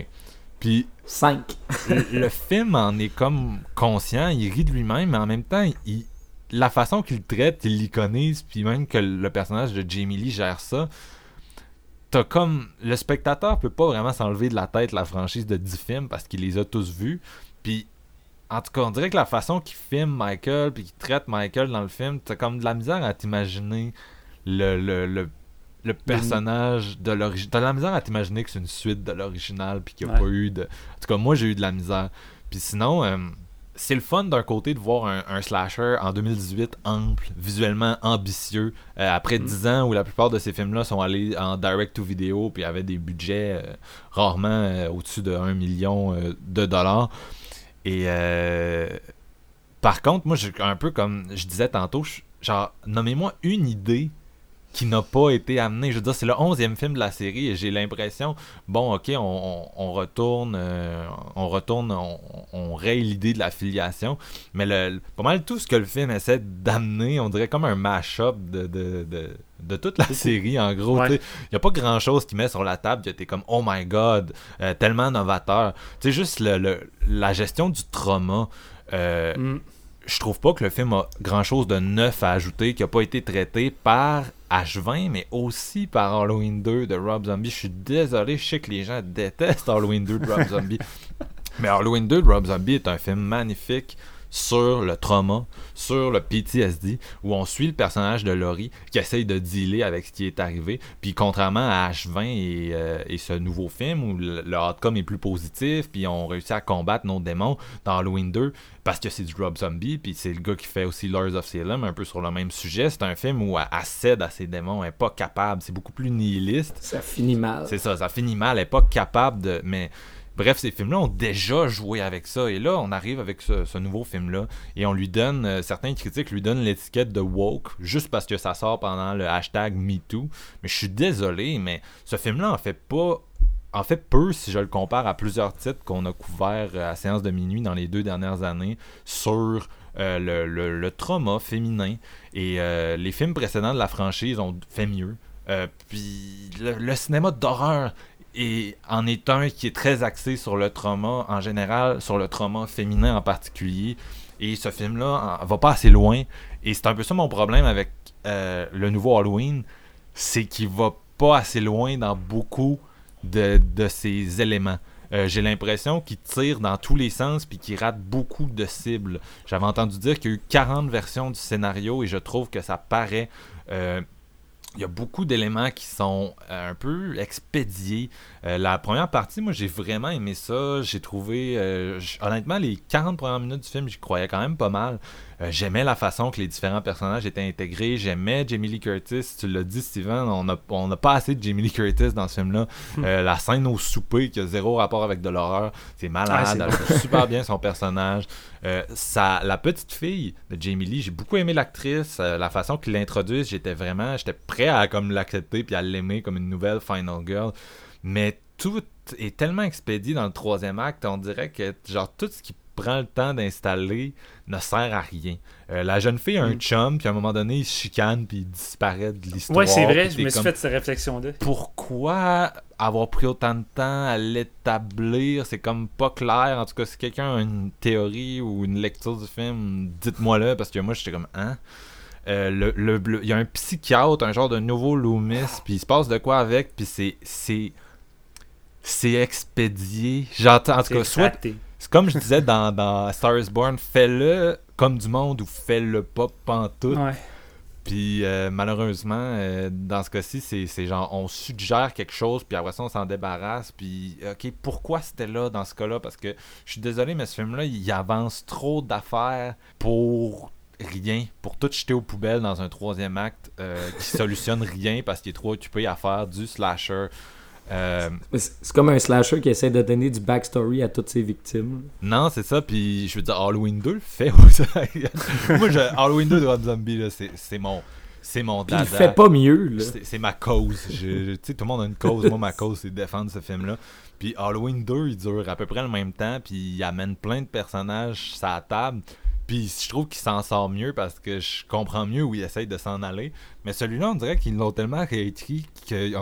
[SPEAKER 1] Puis
[SPEAKER 3] Cinq.
[SPEAKER 1] le, le film en est comme conscient, il rit de lui-même, mais en même temps, il, la façon qu'il traite, il l'iconise, puis même que le personnage de Jamie Lee gère ça, t'as comme. Le spectateur peut pas vraiment s'enlever de la tête la franchise de 10 films parce qu'il les a tous vus. Puis, en tout cas, on dirait que la façon qu'il filme Michael, puis qu'il traite Michael dans le film, t'as comme de la misère à t'imaginer le, le, le, le personnage de l'original. T'as de la misère à t'imaginer que c'est une suite de l'original, puis qu'il n'y a
[SPEAKER 2] Ouais.
[SPEAKER 1] pas eu de. En tout cas, moi, j'ai eu de la misère. Puis sinon, euh, c'est le fun d'un côté de voir un, un slasher en 2018 ample, visuellement ambitieux, euh, après
[SPEAKER 2] Mm.
[SPEAKER 1] 10 ans où la plupart de ces films-là sont allés en direct-to-video puis avaient des budgets euh, rarement euh, au-dessus de 1 million de dollars. Et par contre, moi, j'ai un peu comme je disais tantôt, genre, nommez-moi une idée qui n'a pas été amenée. Je veux dire, c'est le 11e film de la série et j'ai l'impression, bon, ok, on, on- on retourne, euh, on retourne, on, on raye l'idée de la filiation, mais le, pas mal tout ce que le film essaie d'amener, on dirait comme un mash-up de, de, de, de toute la série, en gros.
[SPEAKER 2] Ouais.
[SPEAKER 1] Il n'y a pas grand-chose qui met sur la table que t'es comme, oh my god, euh, tellement novateur. Tu sais, juste le, le- la gestion du trauma. euh,
[SPEAKER 2] Mm.
[SPEAKER 1] je trouve pas que le film a grand chose de neuf à ajouter qui a pas été traité par H20 mais aussi par Halloween 2 de Rob Zombie. Je suis désolé, je sais que les gens détestent Halloween 2 de Rob Zombie. mais Halloween 2 de Rob Zombie est un film magnifique sur le trauma, sur le PTSD, où on suit le personnage de Laurie qui essaye de dealer avec ce qui est arrivé. Puis contrairement à H20 et, euh, et ce nouveau film où le, le outcome est plus positif, puis on réussit à combattre nos démons dans Halloween 2, parce que c'est du Rob Zombie, puis c'est le gars qui fait aussi Lords of Salem, un peu sur le même sujet. C'est un film où elle, elle cède à ses démons, elle est pas capable, c'est beaucoup plus nihiliste.
[SPEAKER 3] Ça finit mal.
[SPEAKER 1] C'est ça, ça finit mal, elle est pas capable de. Mais Bref, ces films-là ont déjà joué avec ça. Et là, on arrive avec ce, nouveau film-là et on lui donne, euh, certains critiques lui donnent l'étiquette de woke juste parce que ça sort pendant le hashtag MeToo. Mais je suis désolé, mais ce film-là en fait pas en fait peu si je le compare à plusieurs titres qu'on a couverts à séance de minuit dans les deux dernières années sur euh, le, trauma féminin. Et euh, les films précédents de la franchise ont fait mieux. Euh, puis le cinéma d'horreur est, en est un qui est très axé sur le trauma en général, sur le trauma féminin en particulier. Et ce film-là va pas assez loin. Et c'est un peu ça mon problème avec euh, le nouveau Halloween, c'est qu'il va pas assez loin dans beaucoup de, de ces éléments. Euh, J'ai l'impression qu'il tire dans tous les sens puis qu'il rate beaucoup de cibles. J'avais entendu dire qu'il y a eu 40 versions du scénario et je trouve que ça paraît. euh, il y a beaucoup d'éléments qui sont euh, un peu expédiés. Euh, la première partie, moi, j'ai vraiment aimé ça. J'ai trouvé, euh, honnêtement, les 40 premières minutes du film, j'y croyais quand même pas mal. Euh, J'aimais la façon que les différents personnages étaient intégrés. J'aimais Jamie Lee Curtis. Tu l'as dit, Steven, on n'a on n'a pas assez de Jamie Lee Curtis dans ce film-là. Euh, la scène au souper qui a zéro rapport avec de l'horreur, c'est malade. Elle super bien son personnage. Euh, ça, la petite fille de Jamie Lee, j'ai beaucoup aimé l'actrice, euh, la façon qu'il l'introduise, j'étais vraiment, j'étais prêt à comme l'accepter puis à l'aimer comme une nouvelle Final Girl. Mais tout est tellement expédié dans le troisième acte, on dirait que genre tout ce qui prend le temps d'installer ne sert à rien. Euh, la jeune fille a un chum, puis à un moment donné, il se chicane, puis il disparaît de l'histoire.
[SPEAKER 2] Ouais, c'est vrai, je me suis
[SPEAKER 1] comme,
[SPEAKER 2] fait cette réflexion-là.
[SPEAKER 1] pourquoi avoir pris autant de temps à l'établir? C'est comme pas clair. En tout cas, si quelqu'un a une théorie ou une lecture du film, dites-moi-le, parce que moi, j'étais comme, hein? Euh, le, il y a un psychiatre, un genre de nouveau Loomis, puis il se passe de quoi avec, puis c'est c'est c'est expédié. J'entends en tout cas soit. C'est comme je disais dans, dans Star is Born, fais-le comme du monde ou fais-le pas pantoute.
[SPEAKER 2] Ouais.
[SPEAKER 1] Puis euh, malheureusement, euh, dans ce cas-ci, c'est c'est genre on suggère quelque chose, puis après ça, on s'en débarrasse. Puis, ok, pourquoi c'était là dans ce cas-là? Parce que je suis désolé, mais ce film-là, il avance trop d'affaires pour rien, pour tout jeter aux poubelles dans un troisième acte euh, qui solutionne rien parce qu'il est trop occupé à faire du slasher. Euh,
[SPEAKER 3] C'est comme un slasher qui essaie de donner du backstory à toutes ses victimes.
[SPEAKER 1] Non, c'est ça, puis je veux dire, Halloween 2 le fait aussi. Moi, je, Halloween 2 de Rob Zombie, c'est mon, c'est mon
[SPEAKER 3] Puis il
[SPEAKER 1] dada.
[SPEAKER 3] fait pas mieux.
[SPEAKER 1] C'est ma cause. Je- je- tu sais, tout le monde a une cause. Moi, ma cause, c'est de défendre ce film-là. Puis Halloween 2, il dure à peu près le même temps, puis il amène plein de personnages sur la table. Puis je trouve qu'il s'en sort mieux parce que je comprends mieux où il essaye de s'en aller. Mais celui-là, on dirait qu'ils l'ont tellement réécrit que...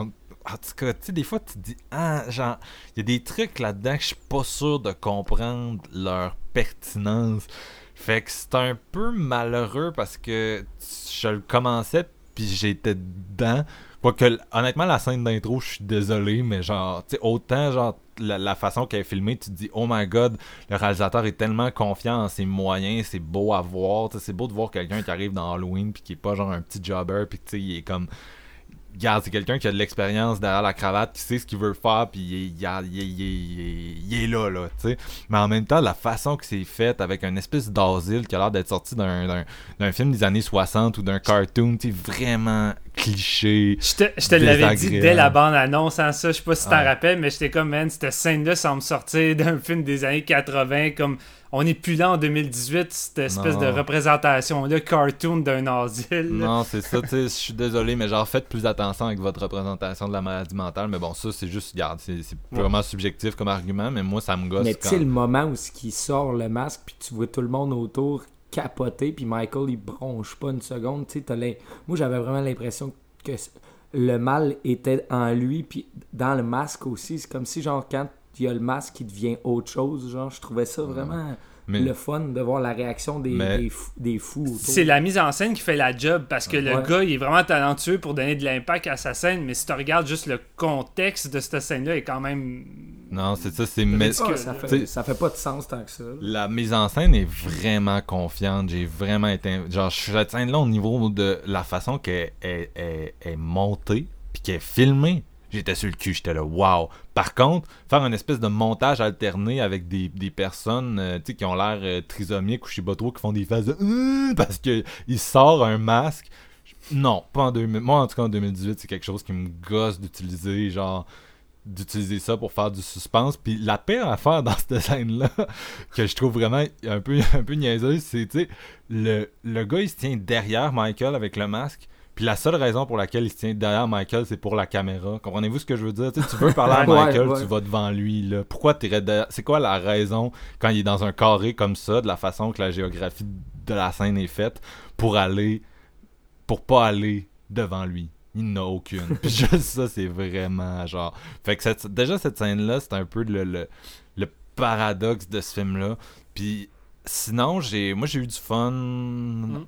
[SPEAKER 1] En tout cas, tu sais, des fois, tu dis, ah, genre, il y a des trucs là-dedans que je suis pas sûr de comprendre leur pertinence. Fait que c'est un peu malheureux parce que je le commençais puis j'étais dedans. Quoique, honnêtement, la scène d'intro, je suis désolé, mais genre, tu sais, autant, genre, la, façon qu'elle est filmée, tu te dis, oh my god, le réalisateur est tellement confiant en ses moyens, c'est beau à voir, c'est beau de voir quelqu'un qui arrive dans Halloween puis qui est pas genre un petit jobber puis tu sais, il est comme Regarde, c'est quelqu'un qui a de l'expérience derrière la cravate, qui sait ce qu'il veut faire, puis il est, il a- il est- il est- il est- il est là, là, tu sais. Mais en même temps, la façon que c'est fait, avec une espèce d'asile qui a l'air d'être sorti d'un, film des années 60 ou d'un cartoon, tu sais, vraiment cliché.
[SPEAKER 2] Je te, je te l'avais dit dès la bande-annonce, hein, ça, je sais pas si t'en
[SPEAKER 1] Ouais.
[SPEAKER 2] rappelles, mais j'étais comme, man, cette scène-là semble sortir d'un film des années 80, comme, on n'est plus là en 2018, cette espèce
[SPEAKER 1] Non.
[SPEAKER 2] de représentation-là, cartoon d'un asile.
[SPEAKER 1] Non, c'est ça, tu sais, je suis désolé, mais genre, faites plus attention avec votre représentation de la maladie mentale. Mais bon, ça, c'est juste, regarde, c'est, vraiment subjectif comme argument, mais moi, ça me gosse
[SPEAKER 3] Mais tu
[SPEAKER 1] quand...
[SPEAKER 3] sais, le moment où il sort le masque, puis tu vois tout le monde autour capoter, puis Michael, il bronche pas une seconde. Tu sais, t'as l'im- Moi, j'avais vraiment l'impression que le mal était en lui, puis dans le masque aussi. C'est comme si, genre, quand il y a le masque, il devient autre chose. Genre, je trouvais ça vraiment
[SPEAKER 1] Mais-
[SPEAKER 3] le fun de voir la réaction des,
[SPEAKER 1] Mais-
[SPEAKER 3] des, fou- des fous autour.
[SPEAKER 2] C'est la mise en scène qui fait la job parce que le
[SPEAKER 3] Ouais.
[SPEAKER 2] gars il est vraiment talentueux pour donner de l'impact à sa scène, mais si tu regardes juste le contexte de cette scène-là, est quand même.
[SPEAKER 1] Non, c'est ça, c'est... mais-
[SPEAKER 3] Ah, ça, fait, ça fait pas de sens tant que ça.
[SPEAKER 1] La mise en scène est vraiment confiante. J'ai vraiment été. Genre, cette scène-là, au niveau de la façon qu'elle est, est- est montée, puis qu'elle est filmée, j'étais sur le cul. J'étais là, waouh. Par contre, faire une espèce de montage alterné avec des, des personnes euh, qui ont l'air euh, trisomiques ou je sais pas trop, qui font des phases de. Hum parce qu'il sort un masque. Non, pas en 2000. Moi, en tout cas, en 2018, c'est quelque chose qui me gosse d'utiliser. Genre d'utiliser ça pour faire du suspense. Puis la pire affaire dans cette scène-là, que je trouve vraiment un peu, un peu niaiseuse, c'est, tu sais, le, le gars, il se tient derrière Michael avec le masque. Puis la seule raison pour laquelle il se tient derrière Michael, c'est pour la caméra. Comprenez-vous ce que je veux dire? Tu, veux parler à
[SPEAKER 3] Ouais,
[SPEAKER 1] Michael,
[SPEAKER 3] ouais.
[SPEAKER 1] tu vas devant lui. Là. Pourquoi tu derrière... C'est quoi la raison quand il est dans un carré comme ça, de la façon que la géographie de la scène est faite, pour aller... pour pas aller devant lui? Il n'a aucune. Puis juste ça, c'est vraiment genre... Fait que cette- déjà, cette scène-là, c'est un peu le, le, le paradoxe de ce film-là. Puis sinon, j'ai moi j'ai eu du fun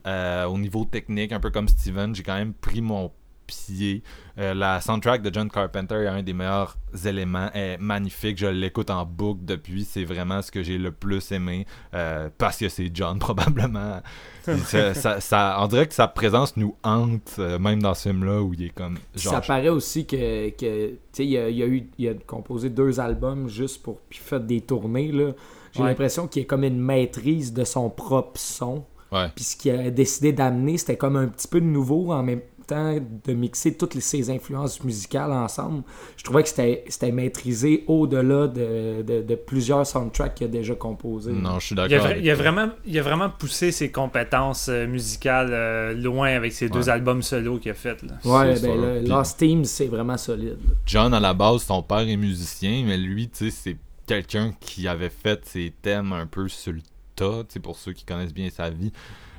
[SPEAKER 1] euh, au niveau technique, un peu comme Steven. J'ai quand même pris mon pied. Euh, la soundtrack de John Carpenter est un des meilleurs éléments. Est magnifique. Je l'écoute en boucle depuis. C'est vraiment ce que j'ai le plus aimé. euh, parce que c'est John, probablement. ça, ça- ça- on dirait que sa présence nous hante, euh, même dans ce film-là, où il est comme. Genre,
[SPEAKER 3] ça paraît aussi que, que il a, il a eu, il a composé deux albums juste pour puis fait des tournées là. J'ai
[SPEAKER 2] Ouais.
[SPEAKER 3] l'impression qu'il est comme une maîtrise de son propre son.
[SPEAKER 1] Ouais.
[SPEAKER 3] Puis ce qu'il a décidé d'amener, c'était comme un petit peu de nouveau en même temps de mixer toutes les- ses influences musicales ensemble. Je trouvais que c'était c'était maîtrisé au-delà de, de- de plusieurs soundtracks qu'il a déjà composés.
[SPEAKER 1] Non, je suis
[SPEAKER 2] Il a,
[SPEAKER 1] d'accord.
[SPEAKER 2] il a vraiment, il a vraiment poussé ses compétences euh, musicales euh, loin avec ses deux
[SPEAKER 1] Ouais.
[SPEAKER 2] albums solo qu'il a fait. Là.
[SPEAKER 3] Ouais, ben
[SPEAKER 1] Puis-
[SPEAKER 3] Lost Teams, c'est vraiment solide. là.
[SPEAKER 1] John, à la base, son père est musicien, mais lui, tu sais, c'est quelqu'un qui avait fait ses thèmes un peu sur le tas, pour ceux qui connaissent bien sa vie.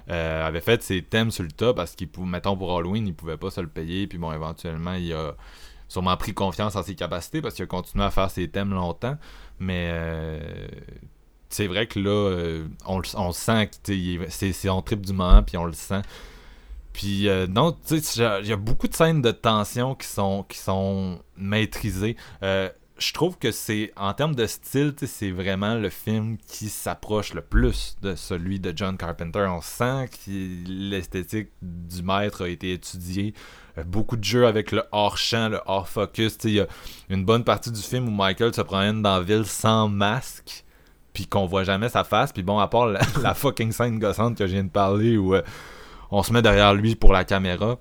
[SPEAKER 1] euh, avait fait ses thèmes sur le tas parce qu'il mettons pour Halloween, il pouvait pas se le payer, puis bon, éventuellement, il a sûrement pris confiance en ses capacités parce qu'il a continué à faire ses thèmes longtemps, mais euh, c'est vrai que là, euh, on, on sent que c'est on trip du moment, puis on le sent. Puis euh, non, tu sais, il y a beaucoup de scènes de tension qui sont, qui sont maîtrisées. Je trouve que c'est, en termes de style, c'est vraiment le film qui s'approche le plus de celui de John Carpenter. On sent que l'esthétique du maître a été étudiée. Euh, beaucoup de jeux avec le hors-champ, le hors-focus. Il y a une bonne partie du film où Michael se promène dans la ville sans masque puis qu'on voit jamais sa face. Puis bon, à part la, la fucking scène gossante que je viens de parler où euh, on se met derrière lui pour la caméra.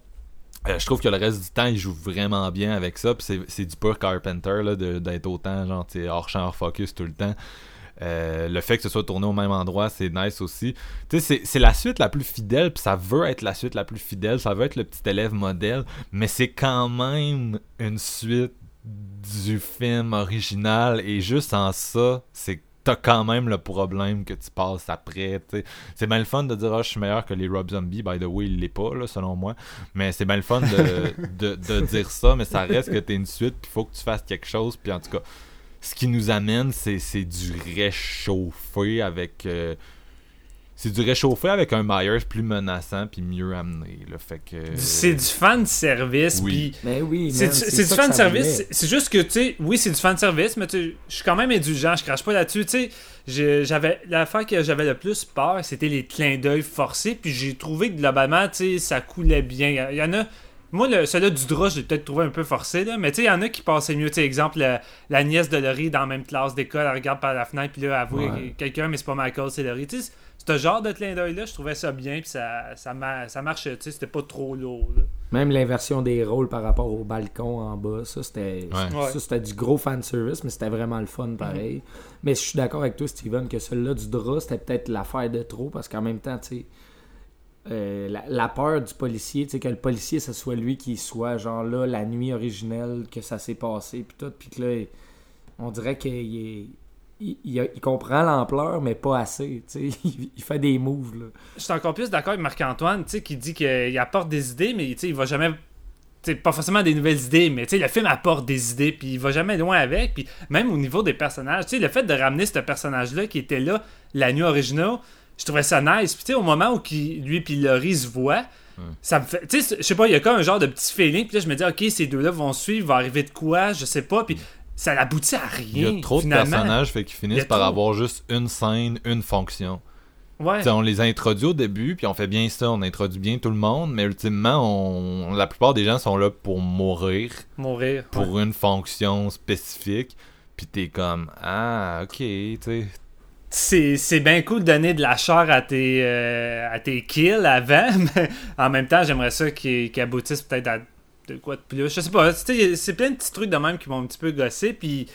[SPEAKER 1] Euh, je trouve que le reste du temps, il joue vraiment bien avec ça. Puis c'est- du pur Carpenter d'être autant genre, hors champ, hors focus tout le temps. Euh, le fait que ce soit tourné au même endroit, c'est nice aussi. Tu sais, c'est- la suite la plus fidèle, puis ça veut être la suite la plus fidèle, ça veut être le petit élève modèle, mais c'est quand même une suite du film original, et juste en ça, c'est t'as quand même le problème que tu passes après. C'est bien le fun de dire ah, je suis meilleur que les Rob Zombie, by the way, il l'est pas, là, selon moi. Mais c'est bien le fun de, de, dire ça, mais ça reste que t'es une suite, puis faut que tu fasses quelque chose, puis en tout cas ce qui nous amène, c'est c'est du réchauffé avec. euh, c'est du réchauffé avec un Myers plus menaçant puis mieux amené. Là, fait que.
[SPEAKER 2] C'est du fan service.
[SPEAKER 1] Oui.
[SPEAKER 2] puis
[SPEAKER 3] Ben oui,
[SPEAKER 2] C'est du, c'est du fan service. c'est- juste que, tu sais, oui, c'est du fan service, mais tu sais, je suis quand même indulgent, je crache pas là-dessus. Tu sais, j'avais l'affaire que j'avais le plus peur, c'était les clins d'œil forcés, puis j'ai trouvé que globalement, tu sais, ça coulait bien. Il y en a. Moi, le, celui-là du drap, je l'ai peut-être trouvé un peu forcé, là, mais tu sais, il y en a qui passaient mieux. Tu sais, exemple, la, la nièce de Laurie dans la même classe d'école, elle regarde par la fenêtre, puis là, elle voit
[SPEAKER 3] Ouais.
[SPEAKER 2] quelqu'un, mais c'est pas Michael, c'est Laurie. Ce genre de clin d'œil-là, je trouvais ça bien, puis ça, ça, ma- ça marchait, tu sais, c'était pas trop lourd. là.
[SPEAKER 3] Même l'inversion des rôles par rapport au balcon en bas, ça c'était
[SPEAKER 1] Ouais.
[SPEAKER 2] Ouais.
[SPEAKER 3] ça, c'était du gros fan service, mais c'était vraiment le fun pareil. Mais je suis d'accord avec toi, Steven, que celui-là du drap, c'était peut-être l'affaire de trop, parce qu'en même temps, tu sais, euh, la, la peur du policier, tu sais, que le policier, ce soit lui qui soit genre là, la nuit originelle, que ça s'est passé, puis tout, puis que là, on dirait qu'il est. Il, il a- il comprend l'ampleur, mais pas assez. Il, il fait des moves. Là.
[SPEAKER 2] Je suis encore plus d'accord avec Marc-Antoine, tu sais, qui dit qu'il apporte des idées, mais tu sais, il va jamais. pas forcément des nouvelles idées, mais tu sais, le film apporte des idées, puis il va jamais loin avec. Puis même au niveau des personnages, tu sais, le fait de ramener ce personnage-là qui était là la nuit originale, je trouvais ça nice. Puis tu sais, au moment où qui, lui puis Laurie se voient, ça me fait. Tu sais, je sais pas, il y a comme un genre de petit feeling, puis là, je me dis, ok, ces deux-là vont suivre, va arriver de quoi, je sais pas, puis ça n'aboutit à
[SPEAKER 1] Il y
[SPEAKER 2] rien.
[SPEAKER 1] a trop de personnages, fait qu'ils finissent par
[SPEAKER 2] trop.
[SPEAKER 1] avoir juste une scène, une fonction.
[SPEAKER 2] Ouais.
[SPEAKER 1] On les introduit au début, puis on fait bien ça, on introduit bien tout le monde, mais ultimement, on, la plupart des gens sont là pour mourir,
[SPEAKER 2] Mourir.
[SPEAKER 1] pour une fonction spécifique, puis t'es comme, ah, ok, tu
[SPEAKER 2] c'est, bien cool de donner de la chair à tes, euh, à tes kills avant, mais en même temps, j'aimerais ça qu'ils, qu'ils aboutissent peut-être à de quoi de plus. Je sais pas, c'est plein de petits trucs de même qui m'ont un petit peu gossé, puis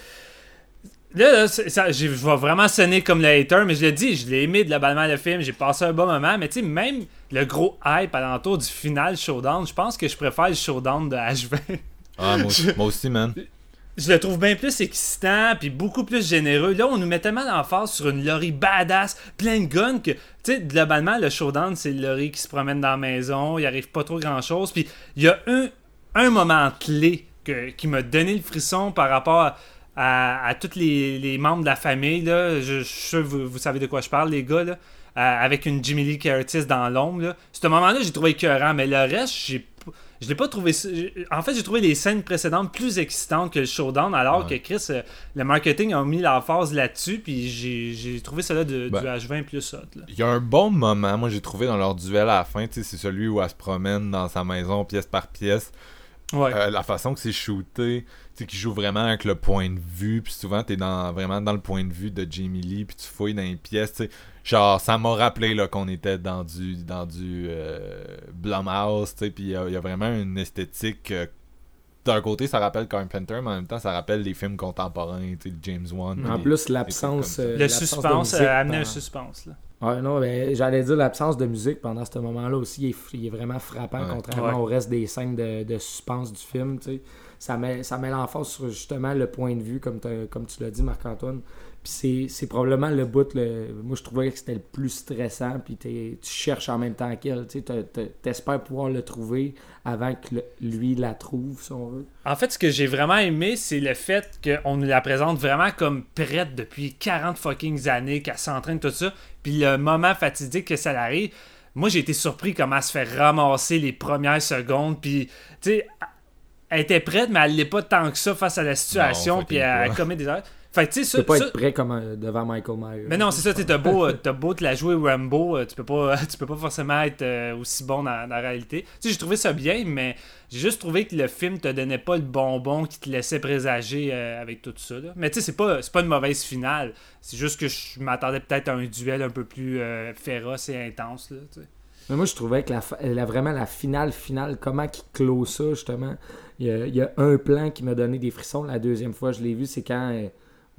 [SPEAKER 2] là, ça, je vais vraiment sonner comme le hater, mais je l'ai dit, je l'ai aimé globalement le film, j'ai passé un bon moment, mais tu sais, même le gros hype alentour du final showdown, je pense que je préfère le showdown de H20.
[SPEAKER 1] Ah, moi, aussi, moi aussi, man.
[SPEAKER 2] je le trouve bien plus excitant puis beaucoup plus généreux. Là, on nous met tellement d'emphase sur une Laurie badass, plein de guns que, tu sais, globalement, le showdown, c'est Laurie qui se promène dans la maison, il arrive pas trop grand chose. Puis il y a un, un moment clé que- qui m'a donné le frisson par rapport à, à, à tous les, les membres de la famille. Là. Je, vous, vous savez de quoi je parle, les gars. Là. Euh, avec une Jimmy Lee Curtis dans l'ombre. Ce moment-là, j'ai trouvé écœurant, mais le reste, j'ai je l'ai pas trouvé. En fait, j'ai trouvé les scènes précédentes plus excitantes que le showdown, alors
[SPEAKER 1] Ouais.
[SPEAKER 2] que Chris, euh, le marketing a mis la phase là-dessus, puis j'ai trouvé cela de,
[SPEAKER 1] Ben.
[SPEAKER 2] du H20 plus hot.
[SPEAKER 1] Il y a un bon moment, moi j'ai trouvé dans leur duel à la fin, c'est celui où elle se promène dans sa maison pièce par pièce.
[SPEAKER 2] Ouais.
[SPEAKER 1] Euh, la façon que c'est shooté, tu sais, qui joue vraiment avec le point de vue, puis souvent t'es dans, vraiment dans le point de vue de Jamie Lee, puis tu fouilles dans les pièces, tu sais. Genre, ça m'a rappelé là, qu'on était dans du, dans du euh, Blumhouse, tu sais, puis il y, a- il y a vraiment une esthétique. euh, d'un côté, ça rappelle Carpenter, mais en même temps, ça rappelle les films contemporains, tu sais, James Wan.
[SPEAKER 3] En
[SPEAKER 1] les-
[SPEAKER 3] plus, l'absence.
[SPEAKER 2] le suspense, amener un suspense. Là.
[SPEAKER 3] Ouais, non, mais j'allais dire l'absence de musique pendant ce moment-là aussi, il est, il est vraiment frappant
[SPEAKER 1] Ouais.
[SPEAKER 3] contrairement
[SPEAKER 2] Ouais.
[SPEAKER 3] au reste des scènes de, de suspense du film. tu sais. Ça met, ça met l'emphase sur justement le point de vue, comme, t'as- comme tu l'as dit, Marc-Antoine. Puis c'est, probablement le bout, le, moi je trouvais que c'était le plus stressant, puis t'es- tu cherches en même temps qu'elle. Tu t'espères pouvoir le trouver avant que le- lui la trouve, si on veut.
[SPEAKER 2] En fait, ce que j'ai vraiment aimé, c'est le fait qu'on nous la présente vraiment comme prête depuis 40 fucking années, qu'elle s'entraîne, tout ça. Puis le moment fatidique que ça arrive, moi j'ai été surpris comment elle se fait ramasser les premières secondes. Puis, tu sais, elle était prête, mais elle l'est pas tant que ça face à la situation. puis elle
[SPEAKER 1] pas.
[SPEAKER 2] commet des erreurs. Fait tu sais,
[SPEAKER 3] peux pas
[SPEAKER 2] ça-
[SPEAKER 3] être prêt comme euh, devant Michael Myers.
[SPEAKER 2] mais non, c'est ça, t'as beau, euh, t'as beau te la jouer Rambo, euh, tu peux pas, tu peux pas forcément être euh, aussi bon dans, dans la réalité. Tu sais, j'ai trouvé ça bien, mais j'ai juste trouvé que le film te donnait pas le bonbon qui te laissait présager euh, avec tout ça. là. Mais tu sais, c'est pas, pas une mauvaise finale. C'est juste que je m'attendais peut-être à un duel un peu plus euh, féroce et intense. Là, tu sais.
[SPEAKER 3] Mais moi, je trouvais que la, la- vraiment la finale, finale, comment qu'il clôt ça, justement. Il y, a, il y a un plan qui m'a donné des frissons. La deuxième fois, je l'ai vu, c'est quand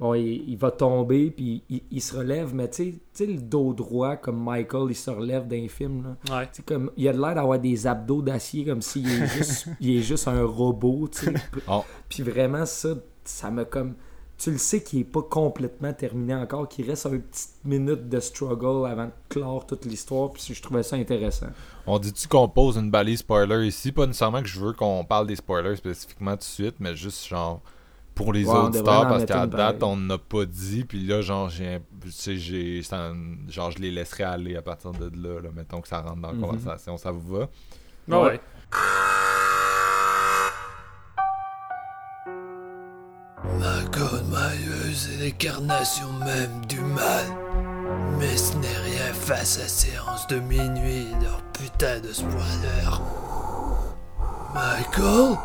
[SPEAKER 3] bon, il, il va tomber, puis il, il se relève. Mais tu sais- tu sais, le dos droit, comme Michael, il se relève dans les films. Là.
[SPEAKER 2] Ouais.
[SPEAKER 3] Comme, il a l'air d'avoir des abdos d'acier, comme s'il est juste, il est juste un robot. tu sais.
[SPEAKER 1] Oh.
[SPEAKER 3] Puis vraiment, ça, ça me comme. Tu le sais qu'il est pas complètement terminé encore, qu'il reste une petite minute de struggle avant de clore toute l'histoire, puis je trouvais ça intéressant.
[SPEAKER 1] On dit-tu qu'on pose une balise spoiler ici? Pas nécessairement que je veux qu'on parle des spoilers spécifiquement tout de suite, mais juste genre pour les
[SPEAKER 3] Ouais,
[SPEAKER 1] auditeurs,
[SPEAKER 3] en
[SPEAKER 1] parce qu'à date, on n'a pas dit, puis là, genre, j'ai, tu sais, j'ai, genre, je les laisserai aller à partir de là, là, mettons que ça rentre dans la
[SPEAKER 3] Mhm.
[SPEAKER 1] conversation, ça vous va?
[SPEAKER 2] Ouais. ouais.
[SPEAKER 6] Michael Myers est l'incarnation même du mal. Mais ce n'est rien face à séance de minuit et leur putain de spoiler. Michael?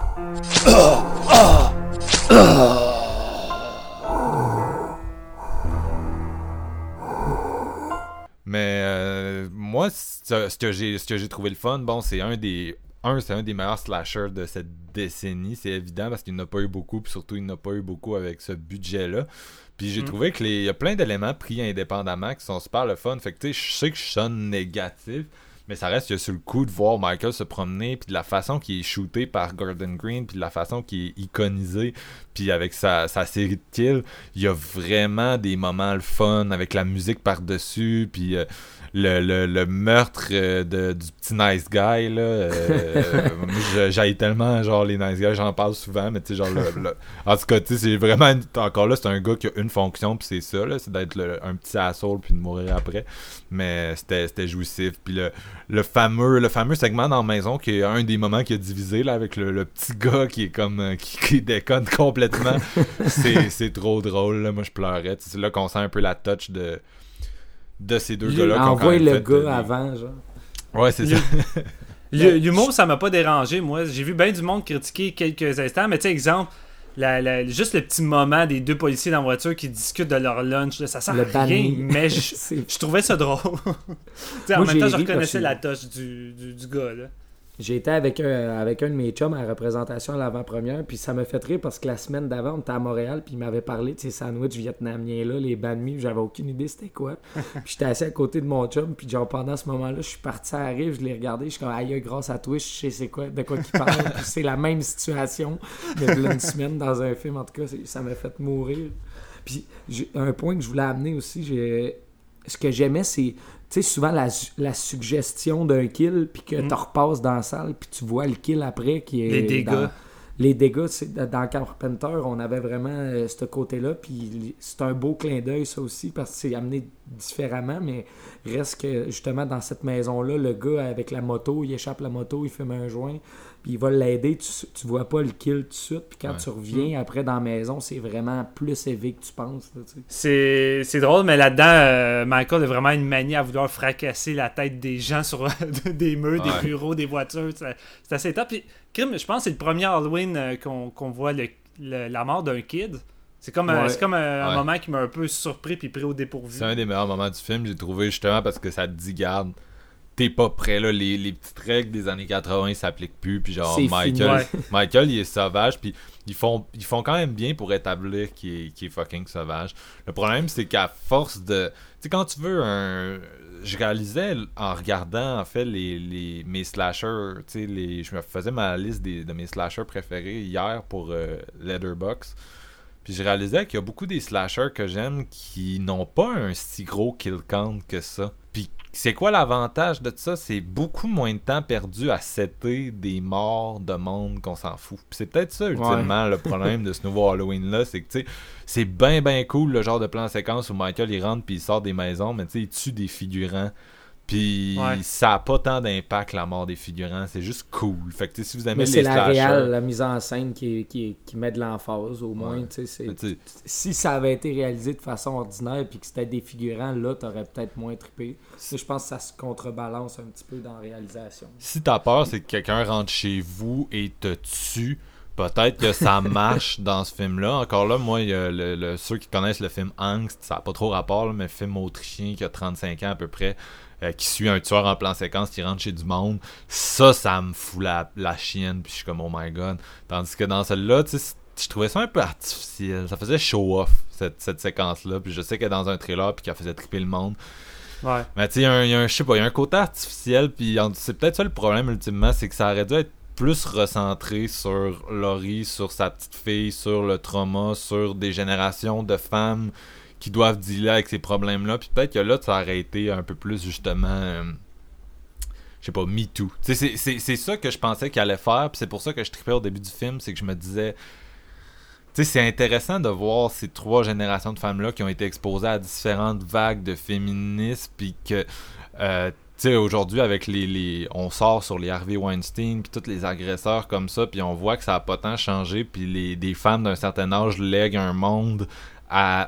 [SPEAKER 1] Mais euh, moi, ce, ce que j'ai ce que j'ai trouvé le fun, bon, c'est un des un, c'est un des meilleurs slashers de cette décennie, c'est évident parce qu'il n'a pas eu beaucoup, puis surtout il n'a pas eu beaucoup avec ce budget-là. Puis j'ai
[SPEAKER 2] Mm.
[SPEAKER 1] trouvé qu'il y a plein d'éléments pris indépendamment qui sont super le fun. Fait que tu sais, je sais que je sonne négatif, mais ça reste sur le coup de voir Michael se promener, puis de la façon qu'il est shooté par Gordon Green, puis de la façon qu'il est iconisé, puis avec sa, sa série de kills, il y a vraiment des moments le fun avec la musique par-dessus, puis euh, le, le, le meurtre euh, de, du petit nice guy, là. euh, j'haïs tellement, genre, les nice guys, j'en parle souvent, mais tu sais, genre, le, le- en tout cas, tu sais, c'est vraiment, encore là, c'est un gars qui a une fonction, puis c'est ça, là, c'est d'être un petit asshole, puis de mourir après. Mais c'était c'était jouissif. Puis le, le fameux le fameux segment dans la maison qui est un des moments qui a divisé là avec le, petit gars qui est comme euh, qui, qui déconne complètement c'est c'est trop drôle là. moi je pleurais c'est là qu'on sent un peu la touch de de ces deux gars là
[SPEAKER 3] Envoie le gars avant, genre.
[SPEAKER 1] ouais c'est ça
[SPEAKER 2] Le- L'humour, ça m'a pas dérangé, moi. J'ai vu bien du monde critiquer quelques instants, mais tu sais, exemple, la- la- juste le petit moment des deux policiers dans la voiture qui discutent de leur lunch, là, ça sert
[SPEAKER 3] Le
[SPEAKER 2] à rien, mais je, trouvais ça drôle. En
[SPEAKER 3] Moi,
[SPEAKER 2] même temps, je reconnaissais la touche du, du, du gars. Là.
[SPEAKER 3] J'ai été avec un, avec un de mes chums à la représentation à l'avant-première, puis ça m'a fait rire parce que la semaine d'avant, on était à Montréal, puis il m'avait parlé de ces sandwichs vietnamiens-là, les banh mi, j'avais aucune idée c'était quoi. puis j'étais assis à côté de mon chum, puis genre pendant ce moment-là, je suis parti à la rive, je l'ai regardé, je suis comme aïe, grâce à Twitch, je sais c'est quoi, de quoi qu'il parle, puis c'est la même situation de une semaine dans un film, en tout cas, ça m'a fait mourir. Puis un point que je voulais amener aussi, j'ai ce que j'aimais, c'est sais, souvent la, la suggestion d'un kill, puis que mm. tu repasses dans la salle, puis tu vois le kill après qui est.
[SPEAKER 2] Les dégâts.
[SPEAKER 3] les dégâts, dans Carpenter, on avait vraiment euh, ce côté-là, puis c'est un beau clin d'œil, ça aussi, parce que c'est amené différemment, mais reste que justement dans cette maison-là, le gars avec la moto, il échappe la moto, il fume un joint, puis il va l'aider, tu, tu vois pas le kill tout de suite, puis quand tu reviens mm. après dans la maison, c'est vraiment plus élevé que tu penses.
[SPEAKER 2] C'est drôle, mais là-dedans, euh, Michael a vraiment une manie à vouloir fracasser la tête des gens sur des murs, des bureaux, des voitures. C'est assez top. Puis, je pense que c'est le premier Halloween euh, qu'on voit le, la mort d'un kid. C'est comme, euh, comme un, moment qui m'a un peu surpris puis pris au dépourvu.
[SPEAKER 1] C'est un des meilleurs moments du film, j'ai trouvé justement parce que ça te dit garde t'es pas prêt là. Les, les petites règles des années 80 s'appliquent plus puis genre Michael Michael il est sauvage puis ils font ils font quand même bien pour établir qu'il est, est, fucking sauvage. Le problème c'est qu'à force de tu sais quand tu veux un je réalisais en regardant en fait les, les mes slashers tu sais les je me faisais ma liste des, de mes slashers préférés hier pour euh, Leatherbox puis je réalisais qu'il y a beaucoup des slashers que j'aime qui n'ont pas un si gros kill count que ça. Puis c'est quoi l'avantage de ça? C'est beaucoup moins de temps perdu à setter des morts de monde qu'on s'en fout. c'est peut-être ça, ultimement, le problème de ce nouveau Halloween-là. C'est que, tu sais, c'est bien, bien cool le genre de plan séquence où Michael, il rentre puis il sort des maisons, mais tu sais, il tue des figurants. Puis ça a pas tant d'impact la mort des figurants, c'est juste cool. Fait que si vous aimez
[SPEAKER 3] Mais c'est la réelle, la mise en scène qui, qui, qui met de l'emphase au moins. Si ça avait été réalisé de façon ordinaire puis que c'était des figurants, là, t'aurais peut-être moins trippé. Je pense que ça se contrebalance un petit peu dans la réalisation.
[SPEAKER 1] Si t'as peur, c'est que quelqu'un rentre chez vous et te tue. Peut-être que ça marche dans ce film-là. Encore là, moi, y a le, ceux qui connaissent le film Angst, ça n'a pas trop rapport, mais film autrichien qui a 35 ans à peu près, euh, qui suit un tueur en plan séquence qui rentre chez du monde, ça, ça me fout la, la chienne, puis je suis comme, oh my god. Tandis que dans celle-là, tu sais, je trouvais ça un peu artificiel. Ça faisait show-off, cette, cette séquence-là. Puis je sais qu'elle est dans un trailer, puis qu'elle faisait triper le monde.
[SPEAKER 2] Ouais.
[SPEAKER 1] Mais tu sais, il y, a un, je sais pas, il y a un côté artificiel, puis c'est peut-être ça le problème, ultimement, c'est que ça aurait dû être plus recentré sur Laurie, sur sa petite fille, sur le trauma, sur des générations de femmes qui doivent dealer avec ces problèmes-là. Puis peut-être que là, ça aurait été un peu plus justement. Euh, je sais pas, Me Too. C'est ça que je pensais qu'il allait faire. Puis c'est pour ça que je tripais au début du film. C'est que je me disais. Tu sais, c'est intéressant de voir ces trois générations de femmes-là qui ont été exposées à différentes vagues de féminisme. Puis que. Euh, tu sais, aujourd'hui, avec les, les, On sort sur les Harvey Weinstein, puis tous les agresseurs comme ça, puis on voit que ça a pas tant changé, puis les, des femmes d'un certain âge lèguent un monde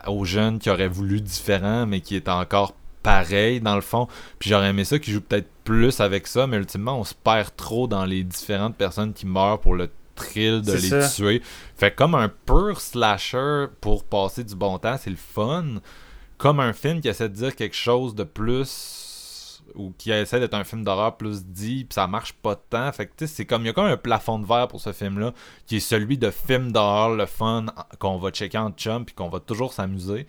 [SPEAKER 1] aux jeunes qui auraient voulu différent, mais qui est encore pareil dans le fond. Puis j'aurais aimé ça qui joue peut-être plus avec ça, mais ultimement on se perd trop dans les différentes personnes qui meurent pour le thrill de les tuer. Fait comme un pur slasher pour passer du bon temps, c'est le fun. Comme un film qui essaie de dire quelque chose de plus ou qui essaie d'être un film d'horreur plus dit, puis ça marche pas tant. Fait que c'est comme il y a comme un plafond de verre pour ce film-là, qui est celui de film d'horreur, le fun, qu'on va checker en chum, puis qu'on va toujours s'amuser.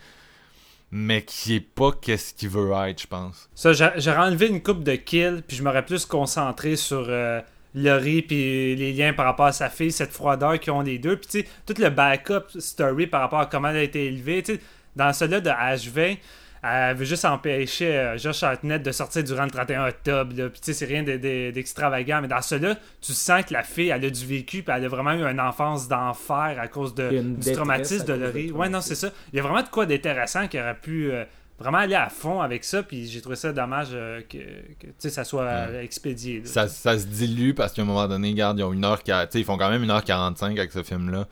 [SPEAKER 1] Mais qui est pas qu'est-ce qu'il veut être, je pense.
[SPEAKER 2] Ça, j'ai enlevé une coupe de kills, puis je m'aurais plus concentré sur euh, Laurie, puis les liens par rapport à sa fille, cette froideur qu'ils ont les deux. Puis tu sais, tout le backup story par rapport à comment elle a été élevée. Tu sais, dans celui-là de H20, elle veut juste empêcher euh, Josh Hartnett de sortir durant le 31 octobre. Puis tu sais, c'est rien d'extravagant. Mais dans cela, tu sens que la fille, elle a du vécu, puis elle a vraiment eu une enfance d'enfer à cause de, du traumatisme de Laurie. Ouais, non, c'est ça. Il y a vraiment de quoi d'intéressant qui aurait pu euh, vraiment aller à fond avec ça. Puis j'ai trouvé ça dommage euh, que, que ça soit expédié.
[SPEAKER 1] ça, ça, se dilue parce qu'à un moment donné, regarde, ils, ont une heure, ils font quand même 1h45 avec ce film-là.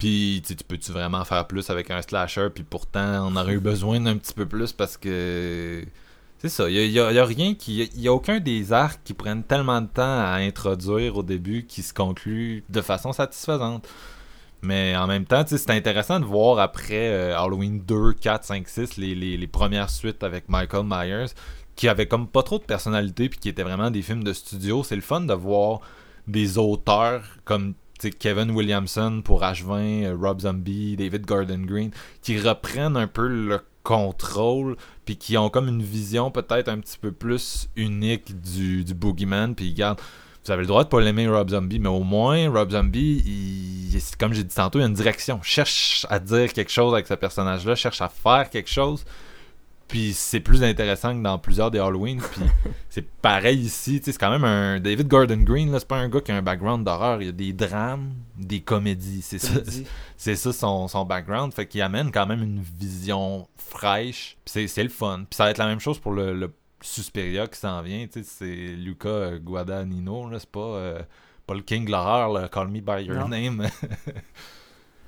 [SPEAKER 1] Puis tu peux-tu vraiment faire plus avec un slasher, puis pourtant on aurait eu besoin d'un petit peu plus parce que c'est ça, il y a, rien qui. Il y a aucun des arcs qui prennent tellement de temps à introduire au début qui se conclut de façon satisfaisante. Mais en même temps, c'est intéressant de voir après euh, Halloween 2, 4, 5, 6, les, premières suites avec Michael Myers, qui avaient comme pas trop de personnalité puis qui étaient vraiment des films de studio. C'est le fun de voir des auteurs comme Kevin Williamson pour H20, euh, Rob Zombie, David Gordon Green, qui reprennent un peu le contrôle puis qui ont comme une vision peut-être un petit peu plus unique du, du Boogeyman puis ils gardent vous avez le droit de pas l'aimer Rob Zombie, mais au moins Rob Zombie, il, comme j'ai dit tantôt, il a une direction. Cherche à dire quelque chose avec ce personnage-là, cherche à faire quelque chose. Puis c'est plus intéressant que dans plusieurs des Halloween. Puis c'est pareil ici. C'est quand même un. David Gordon Green, c'est pas un gars qui a un background d'horreur. Il y a des drames, des comédies. C'est ça, c'est ça son, son background. Fait qu'il amène quand même une vision fraîche. Puis c'est le fun. Puis ça va être la même chose pour le, le Suspiria qui s'en vient. C'est Luca Guadagnino. C'est pas, euh, pas le King de l'horreur, Call Me By Your Name.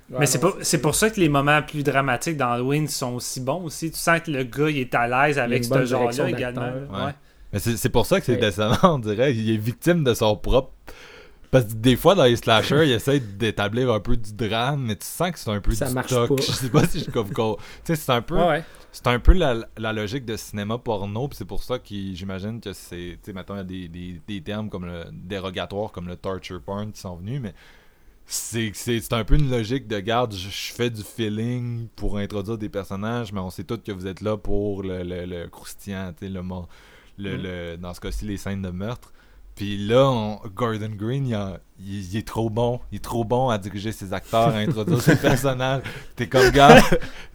[SPEAKER 2] Mais c'est pour, pour ça que les moments plus dramatiques dans Halloween sont aussi bons aussi. Tu sens que le gars il est à l'aise avec ce genre-là également.
[SPEAKER 1] Mais c'est pour ça que c'est décevant, on dirait. Il est victime de son propre. Parce que des fois, dans les slashers, il essaie d'établir un peu du drame, mais tu sens que c'est un peu
[SPEAKER 3] ça
[SPEAKER 1] du
[SPEAKER 3] marche
[SPEAKER 1] stock.
[SPEAKER 3] Pas.
[SPEAKER 1] Je sais pas si je comprends. tu sais, c'est un peu. C'est un peu la, logique de cinéma porno, puis c'est pour ça que j'imagine que c'est. Tu sais, maintenant, il y a des, des, des, termes comme le dérogatoire, comme le torture porn qui sont venus, mais c'est un peu une logique de garde, je, fais du feeling pour introduire des personnages, mais on sait tous que vous êtes là pour le, le, le croustillant, le, le, le, dans ce cas-ci, les scènes de meurtre. Puis là, Gordon Green, il, est trop bon. Il est trop bon à diriger ses acteurs, à introduire ses personnages. T'es comme, gars,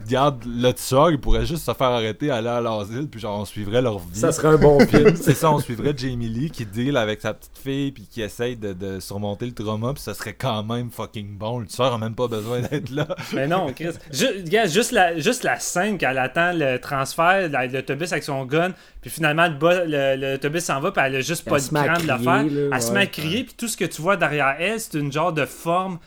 [SPEAKER 1] regarde, le tueur, il pourrait juste se faire arrêter, aller à l'asile, puis genre, on suivrait leur vie.
[SPEAKER 3] Ça serait un bon film.
[SPEAKER 1] C'est ça, on suivrait Jamie Lee qui deal avec sa petite fille, puis qui essaye de, surmonter le trauma, puis ça serait quand même fucking bon. Le tueur a même pas besoin d'être là.
[SPEAKER 2] Mais non, Chris. juste, la, juste la scène qu'elle attend le transfert, l'autobus avec son gun, puis finalement, l'autobus s'en va, puis elle a juste pas le cran de le faire. elle se met à crier, puis tout ce que tu vois derrière elle, c'est une genre de forme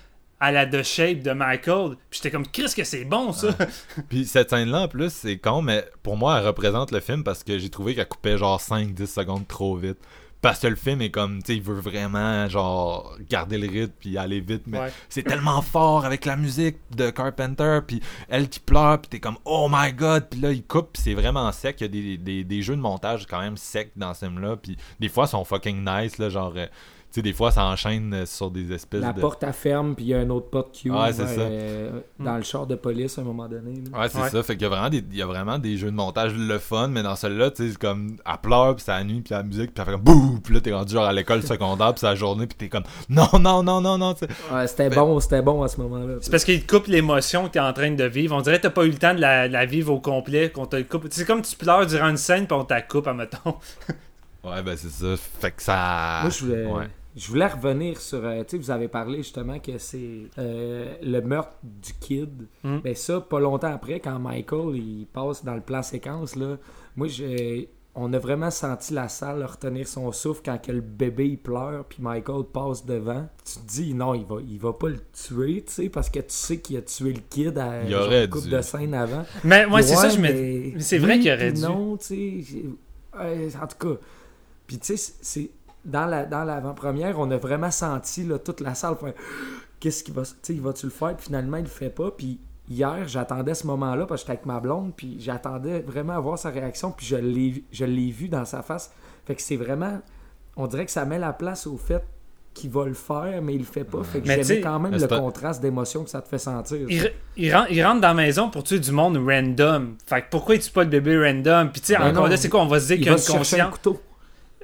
[SPEAKER 2] à la The Shape de Michael. Puis j'étais comme, Chris, que c'est bon ça!
[SPEAKER 1] Puis cette scène-là, en plus, c'est con, mais pour moi, elle représente le film parce que j'ai trouvé qu'elle coupait genre 5-10 secondes trop vite. Parce que le film est comme, tu sais, il veut vraiment, genre, garder le rythme puis aller vite, mais c'est tellement fort avec la musique de Carpenter, puis elle qui pleure, puis t'es comme, oh my god, puis là, il coupe, puis c'est vraiment sec. Il y a des, des, des, jeux de montage quand même secs dans ce film-là, puis des fois, ils sont fucking nice, là, genre. Tu sais, des fois, ça enchaîne euh, sur des espèces
[SPEAKER 3] La
[SPEAKER 1] de...
[SPEAKER 3] porte, à ferme, puis il y a une autre porte qui
[SPEAKER 1] ouvre c'est
[SPEAKER 3] euh, dans le char de police à un moment donné.
[SPEAKER 1] Ouais, c'est ça. Fait qu'il y a, vraiment des, il y a vraiment des jeux de montage le fun, mais dans celui-là, tu sais, c'est comme, elle pleure, puis c'est la nuit, puis la musique, puis elle fait comme bouh, puis là, t'es rendu genre à l'école secondaire, puis c'est la journée, puis t'es comme, non, non, non, non, non,
[SPEAKER 3] Ouais, c'était bon, c'était bon à ce moment-là.
[SPEAKER 2] C'est parce qu'il te coupe l'émotion que t'es en train de vivre. On dirait que t'as pas eu le temps de la, vivre au complet, qu'on te coupe. C'est comme tu pleures durant une scène, puis on t'a coupe, admettons.
[SPEAKER 1] ouais, ben c'est ça. Fait que ça.
[SPEAKER 3] Moi, je voulais. Je voulais revenir sur. Euh, tu sais, vous avez parlé justement que c'est euh, le meurtre du kid. Mais hmm. ben, ça, pas longtemps après, quand Michael il passe dans le plan séquence, là, moi, j'ai. On a vraiment senti la salle retenir son souffle quand que le bébé il pleure puis Michael passe devant. Tu te dis non, il va il va pas le tuer, tu sais parce que tu sais qu'il a tué le kid à
[SPEAKER 1] une
[SPEAKER 3] coupe de scène avant.
[SPEAKER 2] Mais moi c'est ça je me c'est vrai qu'il aurait dû.
[SPEAKER 3] Non, tu sais en tout cas. Puis tu sais c'est dans la dans l'avant-première, on a vraiment senti là, toute la salle qu'est-ce qu'il va tu va-tu le faire? Puis finalement il le fait pas puis hier j'attendais ce moment-là parce que j'étais avec ma blonde puis j'attendais vraiment à voir sa réaction puis je l'ai je l'ai vu dans sa face fait que c'est vraiment on dirait que ça met la place au fait qu'il va le faire, mais il le fait pas. Fait que j'aimais quand même le contraste d'émotion que ça te fait sentir.
[SPEAKER 2] Il, rentre, dans la maison pour tuer du monde random. Fait que pourquoi il tue pas le bébé random? Puis tu sais, ben encore là, c'est quoi? On va se dire qu'il y a une conscience.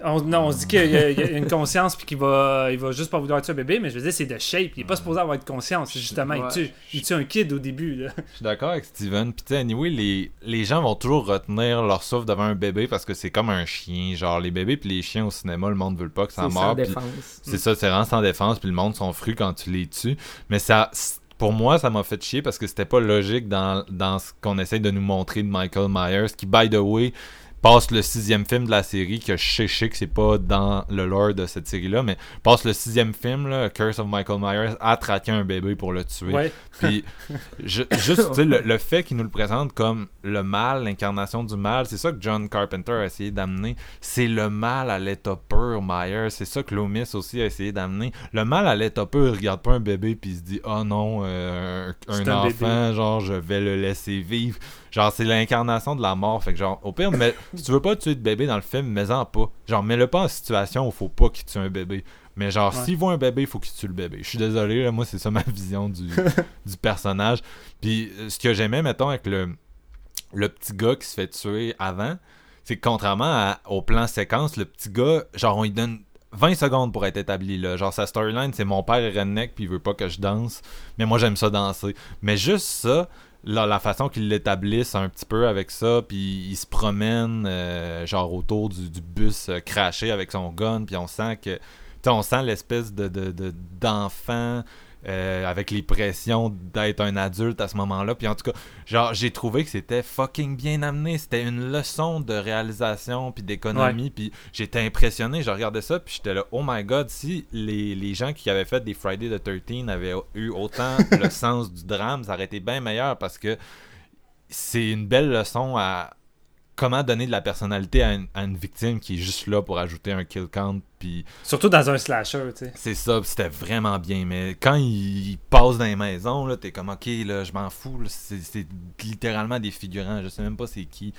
[SPEAKER 2] On, non, on se dit qu'il y, a une conscience puis qu'il va, il va juste pas vouloir tuer un bébé, mais je veux dire, c'est de shape. Il est pas supposé avoir de conscience. Justement, il, tue, il tue un kid au début. Là.
[SPEAKER 1] Je suis d'accord avec Steven. Puis, tu sais, anyway, les, les gens vont toujours retenir leur souffle devant un bébé parce que c'est comme un chien. Genre, les bébés puis les chiens au cinéma, le monde veut pas que ça meure. C'est ça, c'est vraiment sans défense. Puis le monde sont frus quand tu les tues. Mais ça pour moi, ça m'a fait chier parce que c'était pas logique dans, dans ce qu'on essaie de nous montrer de Michael Myers, qui, by the way, passe le sixième film de la série, que je sais, que c'est pas dans le lore de cette série-là, mais passe le sixième film, là, Curse of Michael Myers, à traquer un bébé pour le tuer. Puis, juste, le, le fait qu'il nous le présente comme le mal, l'incarnation du mal, c'est ça que John Carpenter a essayé d'amener. C'est le mal à l'état pur, Myers. C'est ça que Loomis aussi a essayé d'amener. Le mal à l'état pur, il regarde pas un bébé puis il se dit, oh non, euh, un, enfant, genre, je vais le laisser vivre Genre, c'est l'incarnation de la mort. Fait que, genre, au pire, mais, si tu veux pas tuer de bébé dans le film, mets-en pas. Genre, mets-le pas en situation où faut pas qu'il tue un bébé. Mais genre,
[SPEAKER 2] Ouais.
[SPEAKER 1] s'il voit un bébé, il faut qu'il tue le bébé. Je suis désolé, là, moi, c'est ça ma vision du, du personnage. Puis, euh, ce que j'aimais, mettons, avec le, le petit gars qui se fait tuer avant, c'est que contrairement à- au plan séquence, le petit gars, genre, on lui donne 20 secondes pour être établi là. Genre, sa storyline, c'est mon père est redneck puis il veut pas que je danse. Mais moi, j'aime ça danser. Mais juste ça, la façon qu'ils l'établissent un petit peu avec ça, puis il se promène, euh, genre, autour du, bus euh, craché avec son gun, puis on sent que. on sent l'espèce de- d'enfant euh, avec les pressions d'être un adulte à ce moment-là. Puis en tout cas, genre, j'ai trouvé que c'était fucking bien amené. C'était une leçon de réalisation puis d'économie. Puis j'étais impressionné. Je regardais ça, puis j'étais là, oh my god, si les, les gens qui avaient fait des Friday the 13 avaient eu autant le sens du drame, ça aurait été bien meilleur parce que c'est une belle leçon à comment donner de la personnalité à une, à une victime qui est juste là pour ajouter un kill count. Puis
[SPEAKER 2] Surtout dans un slasher, tu sais.
[SPEAKER 1] c'est ça, c'était vraiment bien. Mais quand ils il passent dans les maisons, là, t'es comme, ok, là, je m'en fous. C'est littéralement des figurants. Je sais même pas c'est qui.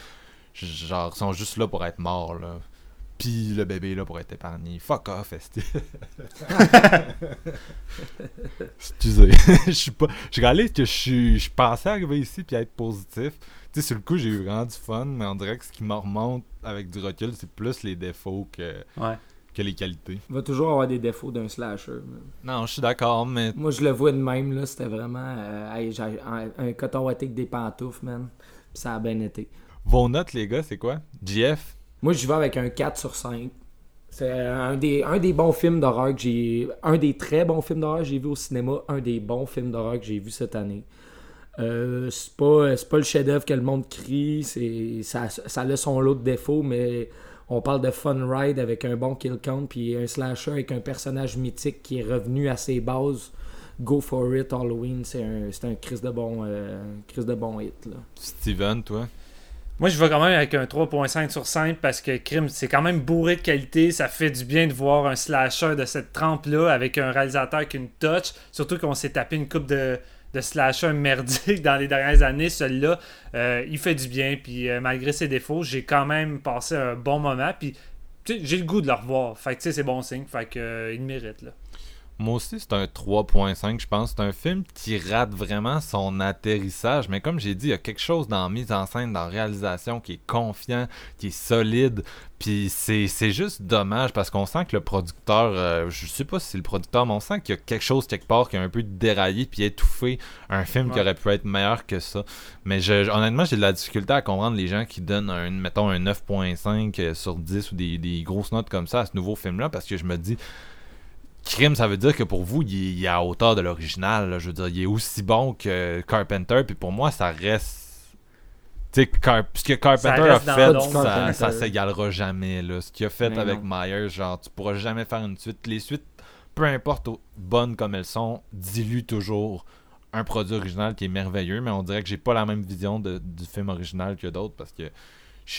[SPEAKER 1] Genre, ils sont juste là pour être morts, là. Puis le bébé là pour être épargné. Fuck off, esti. Excusez. Je suis pas. Je réalise que je suis. Je pensais arriver ici puis être positif. Tu sais, sur le coup, j'ai eu vraiment du fun, mais on dirait que ce qui me remonte avec du recul, c'est plus les défauts que,
[SPEAKER 2] Ouais.
[SPEAKER 1] que les qualités.
[SPEAKER 3] Il va toujours avoir des défauts d'un slasher.
[SPEAKER 1] Non, je suis d'accord, mais
[SPEAKER 3] Moi, je le vois de même, là. C'était vraiment. euh, hey, un, un coton ouaté avec des pantoufles, man. Puis ça a bien été.
[SPEAKER 1] Vos notes, les gars, c'est quoi? GF?
[SPEAKER 3] Moi, je vais avec un 4 sur 5. C'est un des, un des bons films d'horreur que j'ai. Un des très bons films d'horreur que j'ai vu au cinéma. Un des bons films d'horreur que j'ai vu cette année. Euh, c'est pas, c'est pas le chef-d'œuvre que le monde crie. C'est, ça, ça a son lot de défauts, mais on parle de fun ride avec un bon kill count. Puis un slasher avec un personnage mythique qui est revenu à ses bases. Go for it, Halloween. C'est un, c'est un Chris de bon, euh, Chris de bon hit. Là.
[SPEAKER 1] Steven, toi?
[SPEAKER 2] Moi, je vais quand même avec un 3.5 sur 5 parce que Crime, c'est quand même bourré de qualité. Ça fait du bien de voir un slasher de cette trempe-là avec un réalisateur qui a une touch. Surtout qu'on s'est tapé une coupe de, de slasher merdique dans les dernières années. Celui-là, euh, il fait du bien. Puis euh, malgré ses défauts, j'ai quand même passé un bon moment. Puis j'ai le goût de le revoir. Fait que tu sais, c'est bon signe. Fait que euh, il mérite là.
[SPEAKER 1] Moi aussi, c'est un 3.5, je pense. C'est un film qui rate vraiment son atterrissage. Mais comme j'ai dit, il y a quelque chose dans la mise en scène, dans la réalisation qui est confiant, qui est solide. Puis c'est juste dommage parce qu'on sent que le producteur, euh, je sais pas si c'est le producteur, mais on sent qu'il y a quelque chose quelque part qui a un peu déraillé puis étouffé un film qui aurait pu être meilleur que ça. Mais je, honnêtement, j'ai de la difficulté à comprendre les gens qui donnent un, mettons, un 9.5 sur 10 ou des, des grosses notes comme ça à ce nouveau film-là parce que je me dis, crime, ça veut dire que pour vous, il est, il est à hauteur de l'original. Je veux dire, il est aussi bon que Carpenter. Puis pour moi, ça reste. Tu sais, Car- ce que Carpenter a fait, ça, ça s'égalera jamais. Là. Ce qu'il a fait
[SPEAKER 3] Mais
[SPEAKER 1] avec
[SPEAKER 3] non.
[SPEAKER 1] Myers, genre, tu pourras jamais faire une suite. Les suites, peu importe bonnes comme elles sont, diluent toujours un produit original qui est merveilleux. Mais on dirait que j'ai pas la même vision de- du film original que d'autres parce que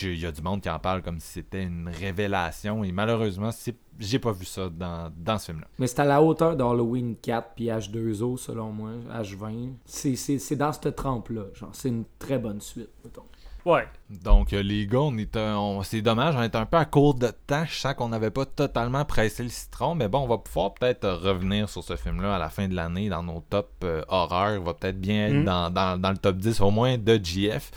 [SPEAKER 1] il y a du monde qui en parle comme si c'était une révélation. Et malheureusement, c'est- j'ai pas vu ça dans, dans ce film-là.
[SPEAKER 3] Mais c'est à la hauteur d'Halloween 4 puis H2O selon moi, H20. C'est, c'est, c'est dans cette trempe-là. Genre, c'est une très bonne suite, mettons.
[SPEAKER 2] Ouais.
[SPEAKER 1] Donc, euh, les gars, on est un- on- c'est dommage, on est un peu à court de temps. Je sens qu'on n'avait pas totalement pressé le citron, mais bon, on va pouvoir peut-être euh, revenir sur ce film-là à la fin de l'année dans nos top euh, horreurs. Il va peut-être bien être
[SPEAKER 2] Mhm.
[SPEAKER 1] dans, dans- dans le top 10 au moins de GF.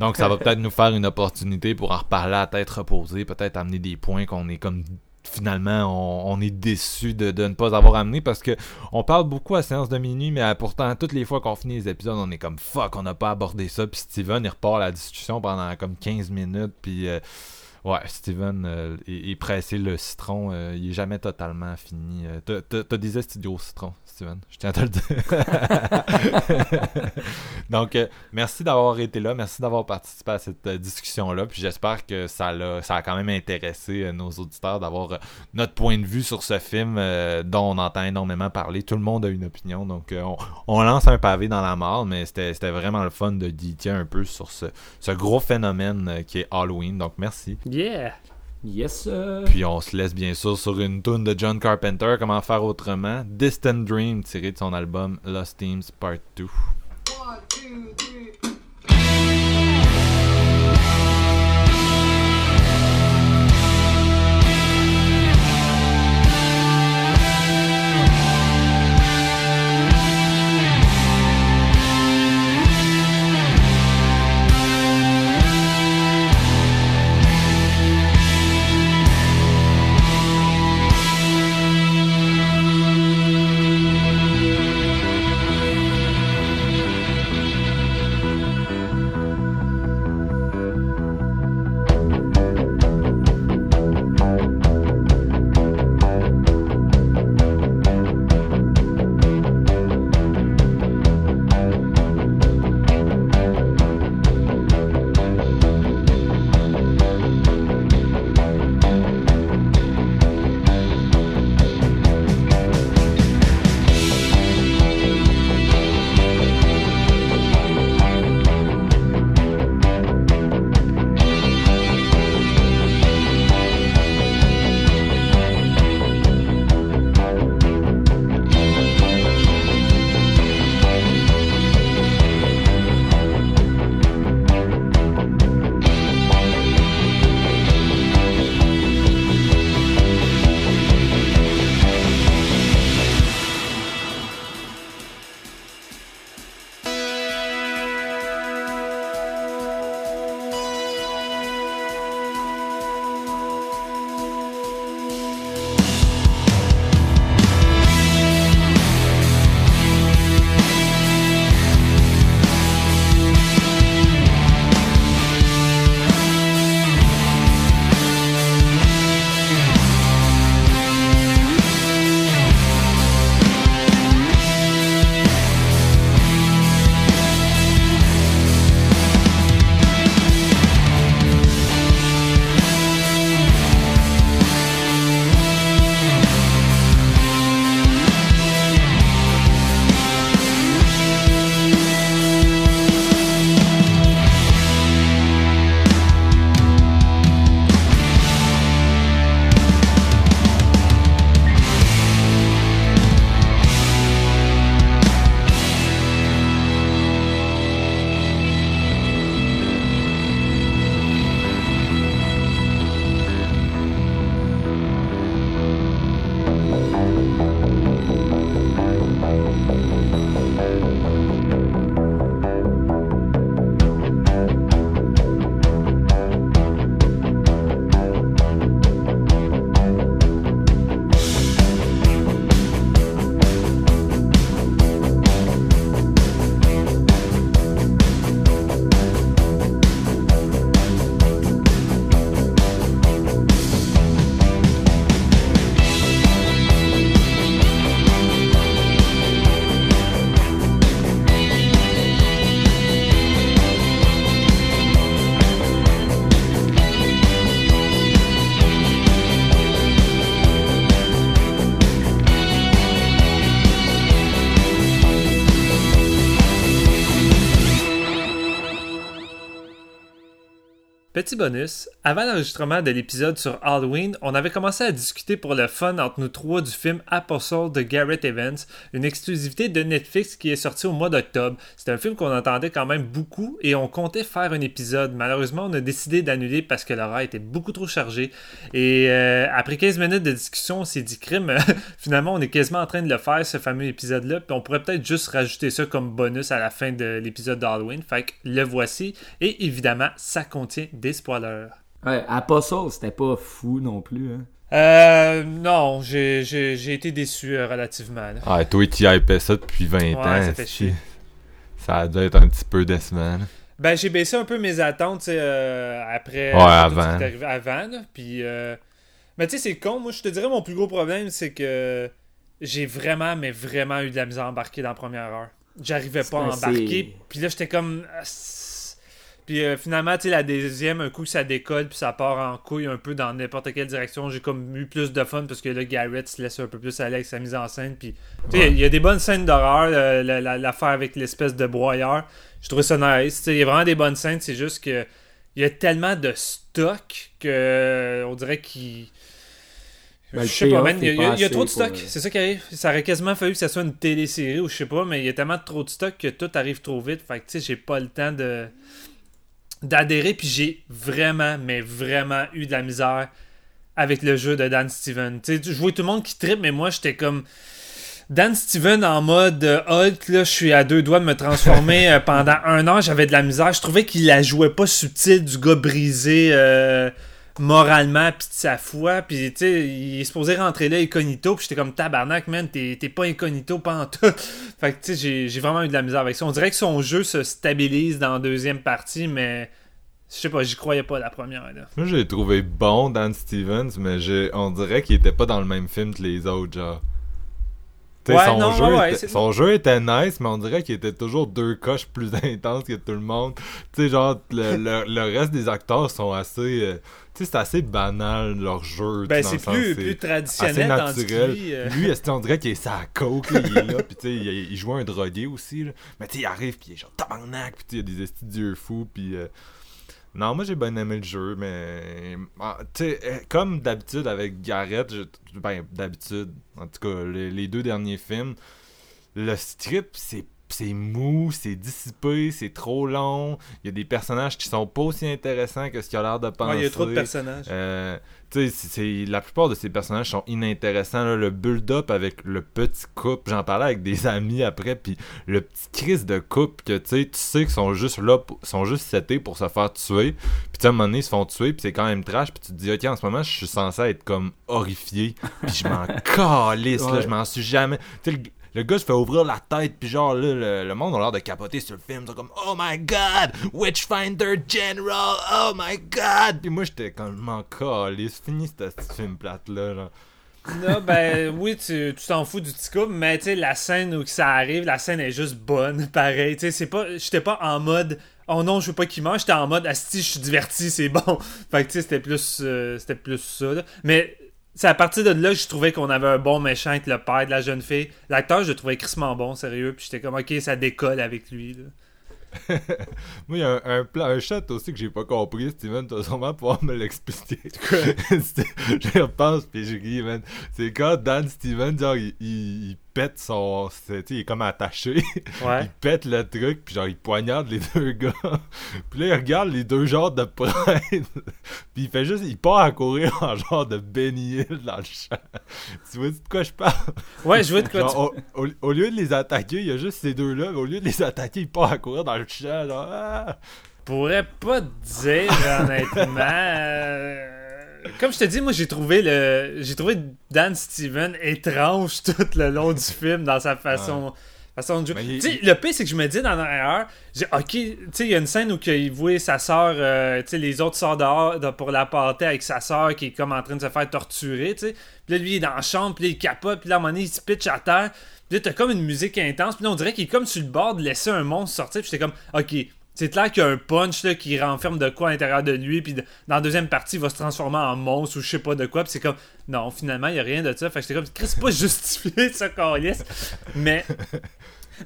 [SPEAKER 1] Donc, ça va peut-être nous faire une opportunité pour en reparler à tête reposée, peut-être amener des points qu'on est comme finalement on, on est déçu de, de ne pas avoir amené parce que on parle beaucoup à séance de minuit mais pourtant toutes les fois qu'on finit les épisodes on est comme fuck on n'a pas abordé ça. Puis Steven il repart la discussion pendant comme 15 minutes puis euh, ouais Steven euh, est, pressé le citron euh, il est jamais totalement fini Euh, t'as- des studios citron Steven je tiens à te le dire donc euh, merci d'avoir été là merci d'avoir participé à cette euh, discussion là puis j'espère que ça l'a ça a quand même intéressé euh, nos auditeurs d'avoir notre point de vue sur ce film dont on entend énormément parler. Tout le monde a une opinion, donc on, on lance un pavé dans la mort, mais c'était vraiment le fun de geeker un peu sur ce, ce gros phénomène qui est Halloween. Donc merci.
[SPEAKER 3] Yes, sir.
[SPEAKER 1] Puis on se laisse bien sûr sur une tune de John Carpenter, comment faire autrement, Distant Dream, tiré de son album Lost Teams Part 2.
[SPEAKER 7] One, two, three.
[SPEAKER 2] Bonus, avant l'enregistrement de l'épisode sur Halloween, on avait commencé à discuter pour le fun entre nous trois du film Apostle de Garrett Evans, une exclusivité de Netflix qui est sortie au mois d'octobre. C'est un film qu'on entendait quand même beaucoup et on comptait faire un épisode. Malheureusement, on a décidé d'annuler parce que l'horaire était beaucoup trop chargé. Et euh, après 15 minutes de discussion, on s'est dit crime, finalement on est quasiment en train de le faire, ce fameux épisode-là, puis on pourrait peut-être juste rajouter ça comme bonus à la fin de l'épisode d'Halloween. Fait que le voici. Et évidemment, ça contient des spoilers.
[SPEAKER 3] Ouais, Apostle, c'était pas fou non plus. Hein.
[SPEAKER 2] Euh, non, j'ai, été déçu euh, relativement. là.
[SPEAKER 1] Ah, toi, tu hypais ça depuis 20
[SPEAKER 2] Ouais,
[SPEAKER 1] ans.
[SPEAKER 2] ça fait
[SPEAKER 1] esti.
[SPEAKER 2] chier.
[SPEAKER 1] Ça a dû être un petit peu décevant. là.
[SPEAKER 2] Ben, j'ai baissé un peu mes attentes, euh, après.
[SPEAKER 1] Ouais,
[SPEAKER 2] tout
[SPEAKER 1] avant.
[SPEAKER 2] ce qui est arrivé avant, là. Puis, euh, mais tu sais, c'est con. Moi, je te dirais, mon plus gros problème, c'est que j'ai vraiment, mais vraiment eu de la misère à embarquer dans la première heure. J'arrivais pas à embarquer. Puis là, j'étais comme. Puis euh, finalement, tu la deuxième, un coup, ça décolle, puis ça part en couille un peu dans n'importe quelle direction. J'ai comme eu plus de fun parce que là, Garrett se laisse un peu plus aller avec sa mise en scène. Puis, il y a des bonnes scènes d'horreur, euh, la- la- l'affaire avec l'espèce de broyeur. Je trouvais ça nice. Il y a vraiment des bonnes scènes, c'est juste que il y a tellement de stock que euh, on dirait qu'il.
[SPEAKER 3] Ben,
[SPEAKER 2] je sais pas, man. Il y a, il y trop de stock. C'est ça qui arrive. Ça aurait quasiment fallu que ça soit une télésérie ou je sais pas, mais il y a tellement trop de stock que tout arrive trop vite. Fait que tu sais, j'ai pas le temps de d'adhérer. Puis j'ai vraiment, mais vraiment eu de la misère avec le jeu de Dan Steven. Tu sais, je vois tout le monde qui tripe, mais moi j'étais comme. Dan Steven en mode euh, Hulk, là, je suis à deux doigts de me transformer euh, pendant un an, j'avais de la misère. Je trouvais qu'il la jouait pas subtil du gars brisé euh, moralement puis de sa foi. Puis tu sais, il est supposé rentrer là incognito, puis j'étais comme tabarnak, man, t'es pas incognito pas en tout. fait que tu sais, j'ai- vraiment eu de la misère avec ça. On dirait que son jeu se stabilise dans la deuxième partie, mais je sais pas, j'y croyais pas la première. Là.
[SPEAKER 1] Moi, j'ai trouvé bon Dan Stevens, mais on dirait qu'il était pas dans le même film que les autres, genre.
[SPEAKER 2] Ouais,
[SPEAKER 1] son,
[SPEAKER 2] non,
[SPEAKER 1] jeu
[SPEAKER 2] ouais,
[SPEAKER 1] était, son jeu était nice, mais on dirait qu'il était toujours deux coches plus intenses que tout le monde. Tu sais, genre, le, le, le reste des acteurs sont assez. euh, tu sais, c'est assez banal leur jeu.
[SPEAKER 2] Ben c'est plus,
[SPEAKER 1] assez
[SPEAKER 2] traditionnel que
[SPEAKER 1] naturel.
[SPEAKER 2] lui, euh,
[SPEAKER 1] Lui, qu'on dirait qu'il est sa coke, là, il est là, pis tu sais, il, il joue un drogué aussi, là. Mais tu sais, il arrive, pis il est genre tabarnak, pis tu il y a des estis d'yeux fous, pis... euh, Non, moi j'ai bien aimé le jeu, mais... ah, Tu euh, comme d'habitude avec Garrett, je- ben, d'habitude, en tout cas, les, les deux derniers films, le strip, c'est c'est mou, c'est dissipé, c'est trop long. Il y a des personnages qui sont pas aussi intéressants que ce qu'il a l'air de penser.
[SPEAKER 2] ouais, il y a trop de personnages.
[SPEAKER 1] Euh, tu sais, la plupart de ces personnages sont inintéressants. là. Le build-up avec le petit couple, j'en parlais avec des amis après, puis le petit crise de couple que tu sais, tu sais qu'ils sont juste là, sont juste setés pour se faire tuer. Puis à un moment donné, ils se font tuer, puis c'est quand même trash, puis tu te dis, ok, en ce moment, je suis censé être comme horrifié, puis je m'en calisse, là, je m'en suis jamais. Tu sais, le, gars se fait ouvrir la tête, puis genre, là, le, le monde a l'air de capoter sur le film. Ils comme, oh my god, Witchfinder General, oh my god. Puis moi, j'étais comme, m'en calisse, fini ce film plate-là, genre.
[SPEAKER 2] Non, ben oui, tu t'en fous du petit couple, mais tu sais, la scène où ça arrive, la scène est juste bonne, pareil. Tu sais. J'étais pas en mode. Oh non, je veux pas qu'il mange, j'étais en mode Asti, je suis diverti, c'est bon. Fait que tu sais, c'était plus. euh, c'était plus ça. là. Mais c'est à partir de là que je trouvais qu'on avait un bon méchant avec le père de la jeune fille. L'acteur, je le trouvais crissement bon, sérieux. Puis j'étais comme, ok, ça décolle avec lui. Là.
[SPEAKER 1] Moi, il y a un, un, plan, un shot aussi que j'ai pas compris, Steven, tu vas sûrement pouvoir me l'expliquer. J'y repense, puis j'ai ri, man. C'est quand Dan Steven, genre, il, il- il pète son. sais, Il est comme attaché.
[SPEAKER 2] Ouais.
[SPEAKER 1] il pète le truc, puis genre, il poignarde les deux gars. puis là, il regarde les deux genres de prêtres. puis il fait juste. Il part à courir en genre de Hill dans le champ. tu vois de quoi je parle?
[SPEAKER 2] Ouais, je vois de quoi tu
[SPEAKER 1] au, au- au lieu de les attaquer, il y a juste ces deux-là, mais au lieu de les attaquer, il part à courir dans le champ, genre, ah!
[SPEAKER 2] pourrais pas te dire honnêtement. Comme je te dis, moi j'ai trouvé le j'ai trouvé Dan Steven étrange tout le long du film dans sa façon façon de jouer.
[SPEAKER 1] Il-
[SPEAKER 2] Tu sais, le pire c'est que je me dis dans l'erreur, j'ai OK, tu sais il y a une scène où il voit sa sœur euh, tu sais les autres sortent dehors de- pour la pâter avec sa sœur qui est comme en train de se faire torturer, tu sais. Puis là lui il est dans la chambre, puis là, il capote, puis là à un moment donné il se pitch à terre. Puis là t'as comme une musique intense, puis là on dirait qu'il est comme sur le bord de laisser un monstre sortir, puis j'étais comme OK, c'est clair qu'il y a un punch là, qui renferme de quoi à l'intérieur de lui, puis dans la deuxième partie, il va se transformer en monstre ou je sais pas de quoi, puis c'est comme, non, finalement, il y a rien de ça. Fait que j'étais comme, c'est pas justifié, ça, câlisse. Mais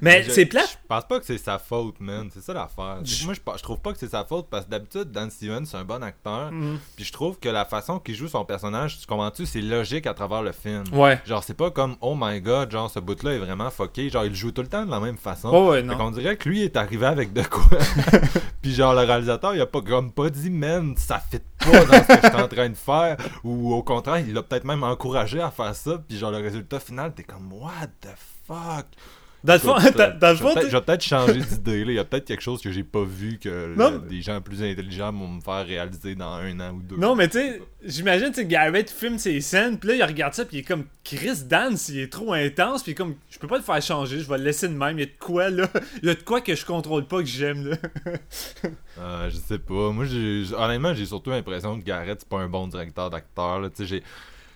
[SPEAKER 2] Mais
[SPEAKER 1] Je-
[SPEAKER 2] c'est plate.
[SPEAKER 1] Je pense pas que c'est sa faute, man. C'est ça l'affaire.
[SPEAKER 2] Je-
[SPEAKER 1] Moi, je, je trouve pas que c'est sa faute parce que d'habitude, Dan Stevens, c'est un bon acteur.
[SPEAKER 2] Mhm.
[SPEAKER 1] Puis je trouve que la façon qu'il joue son personnage, tu comprends-tu, c'est logique à travers le film.
[SPEAKER 2] Ouais.
[SPEAKER 1] Genre, c'est pas comme Oh my god, genre, ce bout-là est vraiment fucké. Genre, il joue tout le temps de la même façon.
[SPEAKER 2] Oh, ouais,
[SPEAKER 1] Fait
[SPEAKER 2] non.
[SPEAKER 1] qu'on dirait que lui est arrivé avec de quoi. Puis genre, le réalisateur, il a pas comme pas dit, man, ça fit pas dans ce que j'étais en train de faire. Ou au contraire, il l'a peut-être même encouragé à faire ça. Puis genre, le résultat final, t'es comme, what the fuck?
[SPEAKER 2] Dans le fond, dans- le
[SPEAKER 1] je vais
[SPEAKER 2] fond,
[SPEAKER 1] peut-être-
[SPEAKER 2] t'es-
[SPEAKER 1] je vais peut-être changer d'idée. là. Il y a peut-être quelque chose que j'ai pas vu que
[SPEAKER 2] Non,
[SPEAKER 1] le- des gens plus intelligents vont me faire réaliser dans un an ou deux.
[SPEAKER 2] Non, mais tu sais, j'imagine, sais, Garrett filme ses scènes, puis là, il regarde ça, puis il est comme, Chris Dance, il est trop intense, puis comme, je peux pas le faire changer, je vais le laisser de même, il y a de quoi, là, il y a de quoi que je contrôle pas, que j'aime, là.
[SPEAKER 1] Euh, je sais pas. Moi, honnêtement, j'ai surtout l'impression que Garrett, c'est pas un bon directeur d'acteur. là. Tu sais, j'ai.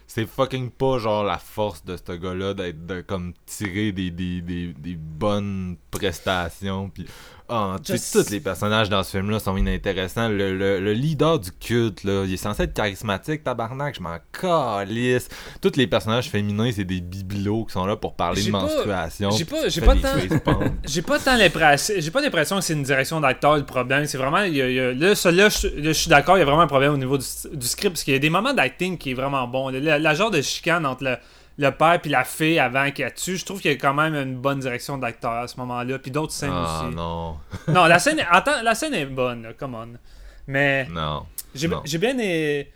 [SPEAKER 1] C'est fucking pas genre la force de ce gars-là d'être de comme tirer des, des, des, des bonnes prestations. Puis, ah, tu sais, tous les personnages dans ce film-là sont inintéressants. Le, le, le leader du culte, là, il est censé être charismatique, tabarnak, je m'en calisse. Tous les personnages féminins, c'est des bibelots qui sont là pour parler de
[SPEAKER 2] pas-
[SPEAKER 1] menstruation.
[SPEAKER 2] j'ai pas- j'ai tant-. J'ai pas tant l'impression, j'ai pas l'impression que c'est une direction d'acteur le problème, c'est vraiment, il y a, il y a- là, là, je suis d'accord, il y a vraiment un problème au niveau du, du script, parce qu'il y a des moments d'acting qui est vraiment bon, la, la genre de chicane entre le, le père puis la fille avant qu'elle tue, je trouve qu'il y a quand même une bonne direction d'acteur à ce moment-là, puis d'autres scènes
[SPEAKER 1] Ah
[SPEAKER 2] aussi.
[SPEAKER 1] non,
[SPEAKER 2] Non, la scène, attends, la scène est bonne, là, come on. Mais
[SPEAKER 1] non.
[SPEAKER 2] j'ai bien. é-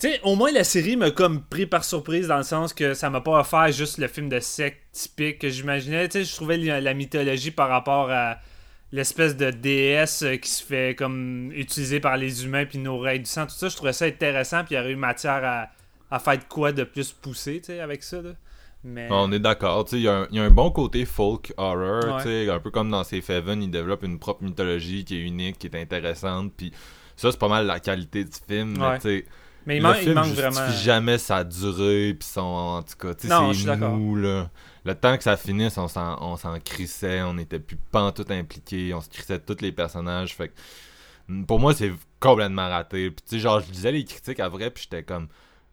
[SPEAKER 2] Tu sais, au moins la série m'a comme pris par surprise dans le sens que ça m'a pas offert juste le film de secte typique que j'imaginais. Tu sais, je trouvais la, la mythologie par rapport à l'espèce de déesse euh, qui se fait comme utiliser par les humains puis nos règles du sang, tout ça, je trouvais ça intéressant puis il y aurait eu matière à, à faire de quoi de plus poussé, avec ça. Là. Mais.
[SPEAKER 1] On est d'accord, il y, a un- il y a un bon côté folk horror,
[SPEAKER 2] Ouais.
[SPEAKER 1] un peu comme dans Safe Haven, il développe une propre mythologie qui est unique, qui est intéressante, puis ça c'est pas mal la qualité du film, mais
[SPEAKER 2] Ouais.
[SPEAKER 1] tu sais,
[SPEAKER 2] mais il,
[SPEAKER 1] le
[SPEAKER 2] man- il
[SPEAKER 1] film
[SPEAKER 2] manque vraiment.
[SPEAKER 1] jamais sa durée, puis son, en tout cas, c'est mou, là. Le temps que ça finisse, on s'en, crissait, on était plus pantoute impliqués, on se crissait tous les personnages, fait que, pour moi, c'est complètement raté, puis genre, je lisais les critiques après, puis j'étais comme...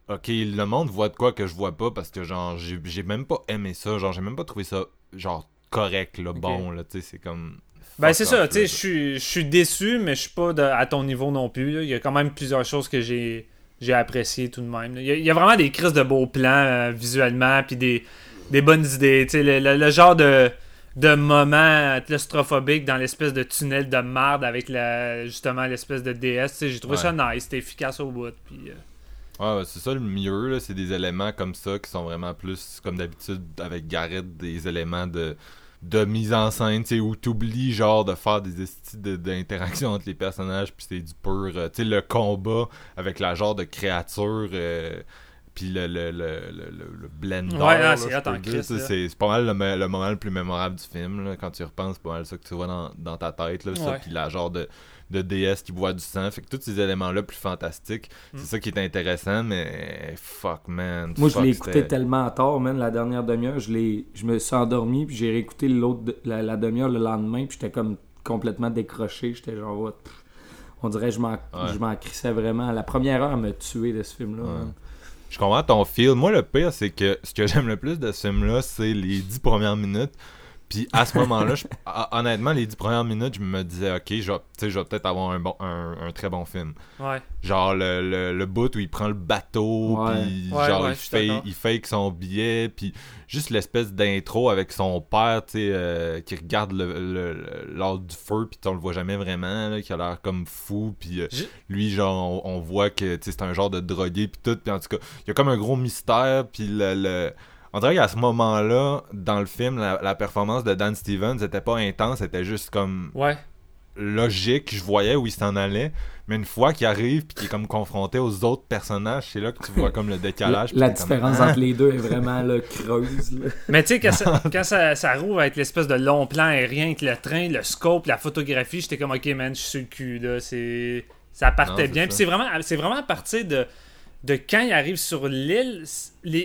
[SPEAKER 1] Ok, le monde voit de quoi que je vois pas parce que genre j'ai j'ai même pas aimé ça, genre j'ai même pas trouvé ça genre correct là, bon là, tu sais, c'est comme
[SPEAKER 2] Ben c'est ça, tu sais, je suis- déçu, mais je suis pas de- à ton niveau non plus. là. Il y a quand même plusieurs choses que j'ai j'ai appréciées tout de même. Il y, a, il y a vraiment des crises de beaux plans euh, visuellement, puis des, des bonnes idées. Tu sais, le, le- le genre de, de moment claustrophobique dans l'espèce de tunnel de marde avec la, justement l'espèce de DS. tu sais, J'ai trouvé
[SPEAKER 1] Ouais.
[SPEAKER 2] ça nice, c'était efficace au bout. Puis, euh,
[SPEAKER 1] Ouais, c'est ça le mieux là, c'est des éléments comme ça qui sont vraiment plus comme d'habitude avec Garrett des éléments de de mise en scène, tu sais, où t'oublies genre de faire des estis de- d'interaction entre les personnages, puis c'est du pur, euh, tu sais, le combat avec la genre de créature, euh, puis le, le, le, le, le- le blender,
[SPEAKER 2] Ouais,
[SPEAKER 1] là,
[SPEAKER 2] c'est
[SPEAKER 1] pas mal le, me- le moment le plus mémorable du film, là, quand tu y repenses, c'est pas mal ça que tu vois dans, dans ta tête, là, ça, puis la genre de, de déesse qui boit du sang, fait que tous ces éléments-là plus fantastiques,
[SPEAKER 2] Mm.
[SPEAKER 1] c'est ça qui est intéressant, mais fuck man.
[SPEAKER 3] Moi, je l'ai écouté tellement tard, man, la dernière demi-heure. Je, l'ai- je me suis endormi, puis j'ai réécouté l'autre, de- la, la demi-heure le lendemain, puis j'étais comme complètement décroché. J'étais genre, what? On dirait que je m'en,
[SPEAKER 1] Ouais.
[SPEAKER 3] je m'en crissais vraiment. La première heure m'a tué de ce film-là.
[SPEAKER 1] Ouais. Je comprends ton feel. Moi, le pire, c'est que ce que j'aime le plus de ce film-là, c'est les dix premières minutes. Puis à ce moment-là, honnêtement, les dix premières minutes, je me disais, ok, je vais, je peut-être avoir un, bon, un, un très bon film.
[SPEAKER 2] ouais.
[SPEAKER 1] Genre le, le, le bout où il prend le bateau,
[SPEAKER 3] Ouais.
[SPEAKER 1] puis
[SPEAKER 2] Ouais,
[SPEAKER 1] genre
[SPEAKER 2] ouais,
[SPEAKER 1] il,
[SPEAKER 2] d'accord.
[SPEAKER 1] il fake son billet, puis juste l'espèce d'intro avec son père, tu sais, euh, qui regarde le, le, le- l'ordre du feu, puis on le voit jamais vraiment, là, qui a l'air comme fou, puis euh, lui, genre, on, on voit que tu sais, c'est un genre de drogué, puis tout, puis en tout cas, il y a comme un gros mystère, puis le... On dirait qu'à ce moment-là, dans le film, la, la performance de Dan Stevens était pas intense, c'était juste comme
[SPEAKER 2] Ouais.
[SPEAKER 1] logique, je voyais où il s'en allait, mais une fois qu'il arrive puis qu'il est comme confronté aux autres personnages, c'est là que tu vois comme le
[SPEAKER 3] La,
[SPEAKER 1] décalage.
[SPEAKER 3] la
[SPEAKER 1] comme,
[SPEAKER 3] différence
[SPEAKER 1] Ah!
[SPEAKER 3] entre les deux est vraiment là, creuse. là.
[SPEAKER 2] Mais tu sais, quand, ça, quand ça, ça rouvre avec l'espèce de long plan aérien avec le train, le scope, la photographie, j'étais comme, ok, man, je suis sur le cul, là. C'est... Ça partait
[SPEAKER 1] Non,
[SPEAKER 2] bien. Puis c'est vraiment, c'est vraiment à partir de, de quand il arrive sur l'île,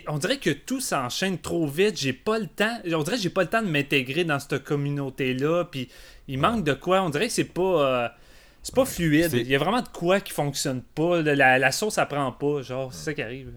[SPEAKER 2] on dirait que tout s'enchaîne trop vite. J'ai pas le temps. On dirait que j'ai pas le temps de m'intégrer dans cette communauté-là. Puis il manque de quoi. On dirait que c'est pas. euh, c'est pas fluide. Il y a vraiment de quoi qui fonctionne pas. La, la sauce, ça prend pas. Genre, c'est ça qui arrive.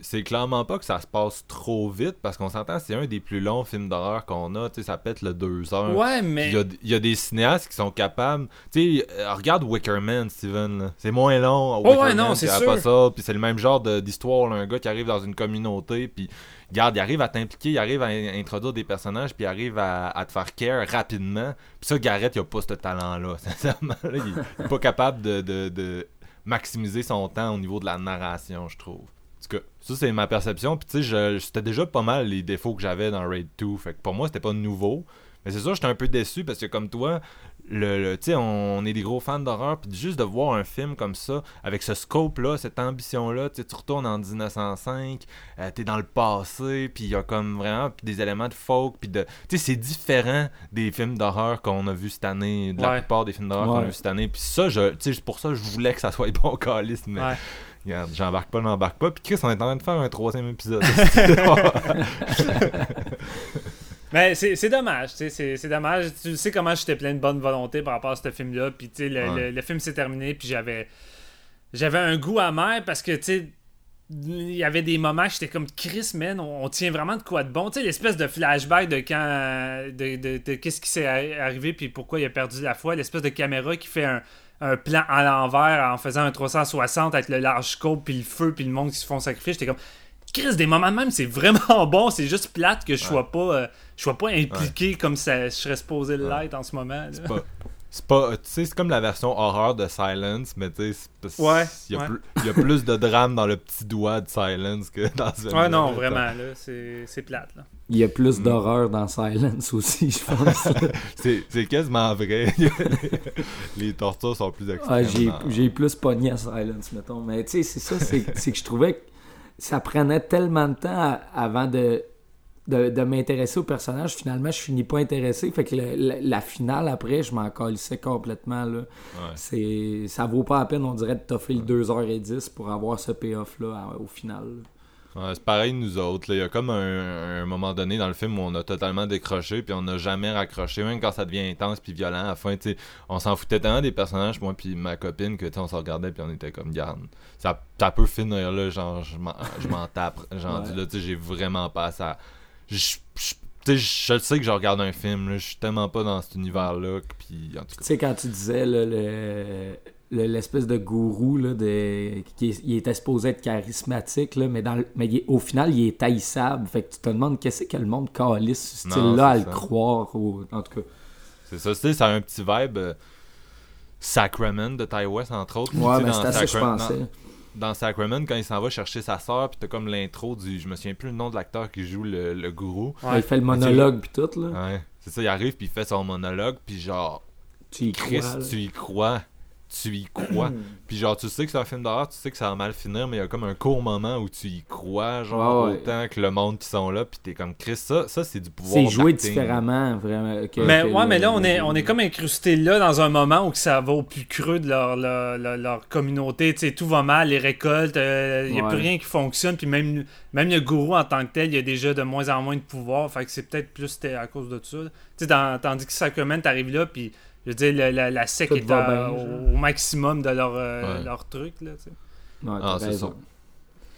[SPEAKER 1] C'est clairement pas que ça se passe trop vite parce qu'on s'entend, c'est un des plus longs films d'horreur qu'on a. Tu sais, ça pète le deux heures.
[SPEAKER 2] Ouais, mais.
[SPEAKER 1] Il y, a, il y a des cinéastes qui sont capables. Tu sais, euh, regarde Wicker Man, Steven. C'est moins long.
[SPEAKER 2] Oh, ouais, non, c'est sûr.
[SPEAKER 1] Puis c'est le même genre d'histoire. Un gars qui arrive dans une communauté. Puis, regarde, il arrive à t'impliquer, il arrive à in- introduire des personnages. Puis il arrive à, te faire care rapidement. Puis ça, Garrett, il a pas ce talent-là. Sincèrement, il, il est pas capable de, de- de maximiser son temps au niveau de la narration, je trouve. En tout cas, ça c'est ma perception. Puis tu sais, c'était déjà pas mal les défauts que j'avais dans Raid 2. Fait que pour moi, c'était pas nouveau. Mais c'est sûr, j'étais un peu déçu parce que comme toi, le, le- tu sais, on, on est des gros fans d'horreur. Puis juste de voir un film comme ça, avec ce scope-là, cette ambition-là, tu retournes en 1905, euh, t'es dans le passé, puis il y a comme vraiment puis des éléments de folk. Puis de. Tu sais, c'est différent des films d'horreur qu'on a vu cette année, de la plupart des films d'horreur qu'on a vu cette année. Puis ça, je, tu sais, pour ça je voulais que ça soit bon calice, mais.
[SPEAKER 2] Ouais.
[SPEAKER 1] Regarde, j'embarque pas, n'embarque pas. Puis Chris, on est en train de faire un troisième épisode.
[SPEAKER 2] Mais c'est dommage, tu sais, c'est dommage. Tu sais comment j'étais plein de bonne volonté par rapport à ce film-là. Puis, tu sais, le,
[SPEAKER 1] Ouais.
[SPEAKER 2] le- le film s'est terminé, puis j'avais j'avais un goût amer parce que, tu sais, il y avait des moments que j'étais comme Chris, man, on, on tient vraiment de quoi de bon. Tu sais, l'espèce de flashback de quand. de, de, de qu'est-ce qui s'est arrivé, puis pourquoi il a perdu la foi. L'espèce de caméra qui fait un, un plan à l'envers en faisant un 360 avec le large scope, puis le feu, puis le monde qui se font sacrifier. J'étais comme. Chris, des moments de même, c'est vraiment bon. C'est juste plate que je sois pas, euh, je sois pas impliqué comme ça, je serais supposé l'être en ce moment.
[SPEAKER 1] c'est pas. C'est pas. Tu sais, c'est comme la version horreur de Silence, mais tu sais,
[SPEAKER 2] Ouais,
[SPEAKER 1] Il y, a
[SPEAKER 2] ouais.
[SPEAKER 1] plus- il y a plus de drame dans le petit doigt de Silence que dans ce
[SPEAKER 2] Ouais, non, vraiment, là, c'est c'est plate. Là.
[SPEAKER 3] Il y a
[SPEAKER 1] Mm.
[SPEAKER 3] plus d'horreur dans Silence aussi, je pense.
[SPEAKER 1] C'est c'est quasiment vrai. Les tortures sont plus extrêmes.
[SPEAKER 3] Ah, j'ai, plus pogné à Silence, mettons. Mais tu sais, c'est ça, c'est, c'est que je trouvais que ça prenait tellement de temps à- avant de, de, de m'intéresser au personnage. Finalement, je finis pas intéressé. Fait que le- la, la finale, après, je m'en calissais complètement. Là.
[SPEAKER 1] Ouais.
[SPEAKER 3] C'est, ça vaut pas la peine, on dirait, de toffer le 2h10 pour avoir ce payoff-là au final. là.
[SPEAKER 1] Ouais, c'est pareil nous autres. là. Il y a comme un, un moment donné dans le film où on a totalement décroché puis on n'a jamais raccroché, même quand ça devient intense puis violent. À la fin, on s'en foutait tellement des personnages, moi puis ma copine, que on se regardait puis on était comme garde. Ça, ça peut finir là, genre je m'en, tape. Genre
[SPEAKER 3] Ouais.
[SPEAKER 1] là, j'ai vraiment pas ça. Je, je- je le sais que je regarde un film, là, je suis tellement pas dans cet univers-là. Puis en tout
[SPEAKER 3] Tu sais, quand tu disais là, le, le- l'espèce de gourou là, de, qui est- il était supposé être charismatique, là, mais, dans le- mais il au final, il est taillissable. Fait que tu te demandes qu'est-ce que le monde calisse ce style-là à
[SPEAKER 1] c'est
[SPEAKER 3] le croire. ou- en tout cas,
[SPEAKER 1] C'est ça, sais, ça a un petit vibe euh, Sacrament de Ty West, entre autres.
[SPEAKER 3] Ouais, mais c'est à ça que je pensais.
[SPEAKER 1] dans Sacrament, quand il s'en va chercher sa soeur, puis t'as comme l'intro du. Je me souviens plus le nom de l'acteur qui joue le, le gourou.
[SPEAKER 3] Il fait le monologue puis tout, là.
[SPEAKER 1] Ouais. C'est ça, il arrive, puis il fait son monologue, puis genre,
[SPEAKER 3] Tu y crois, là.
[SPEAKER 1] tu y crois. Tu y crois. puis genre, tu sais que c'est un film d'horreur, tu sais que ça va mal finir, mais il y a comme un court moment où tu y crois, genre,
[SPEAKER 3] Ouais, ouais.
[SPEAKER 1] autant que le monde qui sont là, puis t'es comme, Chris, ça, ça c'est du pouvoir.
[SPEAKER 3] C'est joué différemment, vraiment. que-
[SPEAKER 2] Mais
[SPEAKER 3] que
[SPEAKER 2] ouais,
[SPEAKER 3] le-
[SPEAKER 2] mais là, on
[SPEAKER 3] le-
[SPEAKER 2] est, on est comme incrusté là dans un moment où que ça va au plus creux de leur, leur, leur- leur communauté. Tu sais, tout va mal, les récoltes, il n'y a
[SPEAKER 3] Ouais.
[SPEAKER 2] plus rien qui fonctionne. Puis même, même le gourou en tant que tel, il y a déjà de moins en moins de pouvoir. Fait que c'est peut-être plus à cause de ça. Tu sais, dans- tandis que Sacrament t'arrives là, puis je veux dire, la, la, la sec
[SPEAKER 3] Tout
[SPEAKER 2] est
[SPEAKER 3] va
[SPEAKER 2] à-
[SPEAKER 3] bien,
[SPEAKER 2] au, maximum de leur, euh,
[SPEAKER 1] Ouais.
[SPEAKER 2] leur truc. Là, tu sais.
[SPEAKER 3] Ouais,
[SPEAKER 1] Ah, c'est
[SPEAKER 3] raison.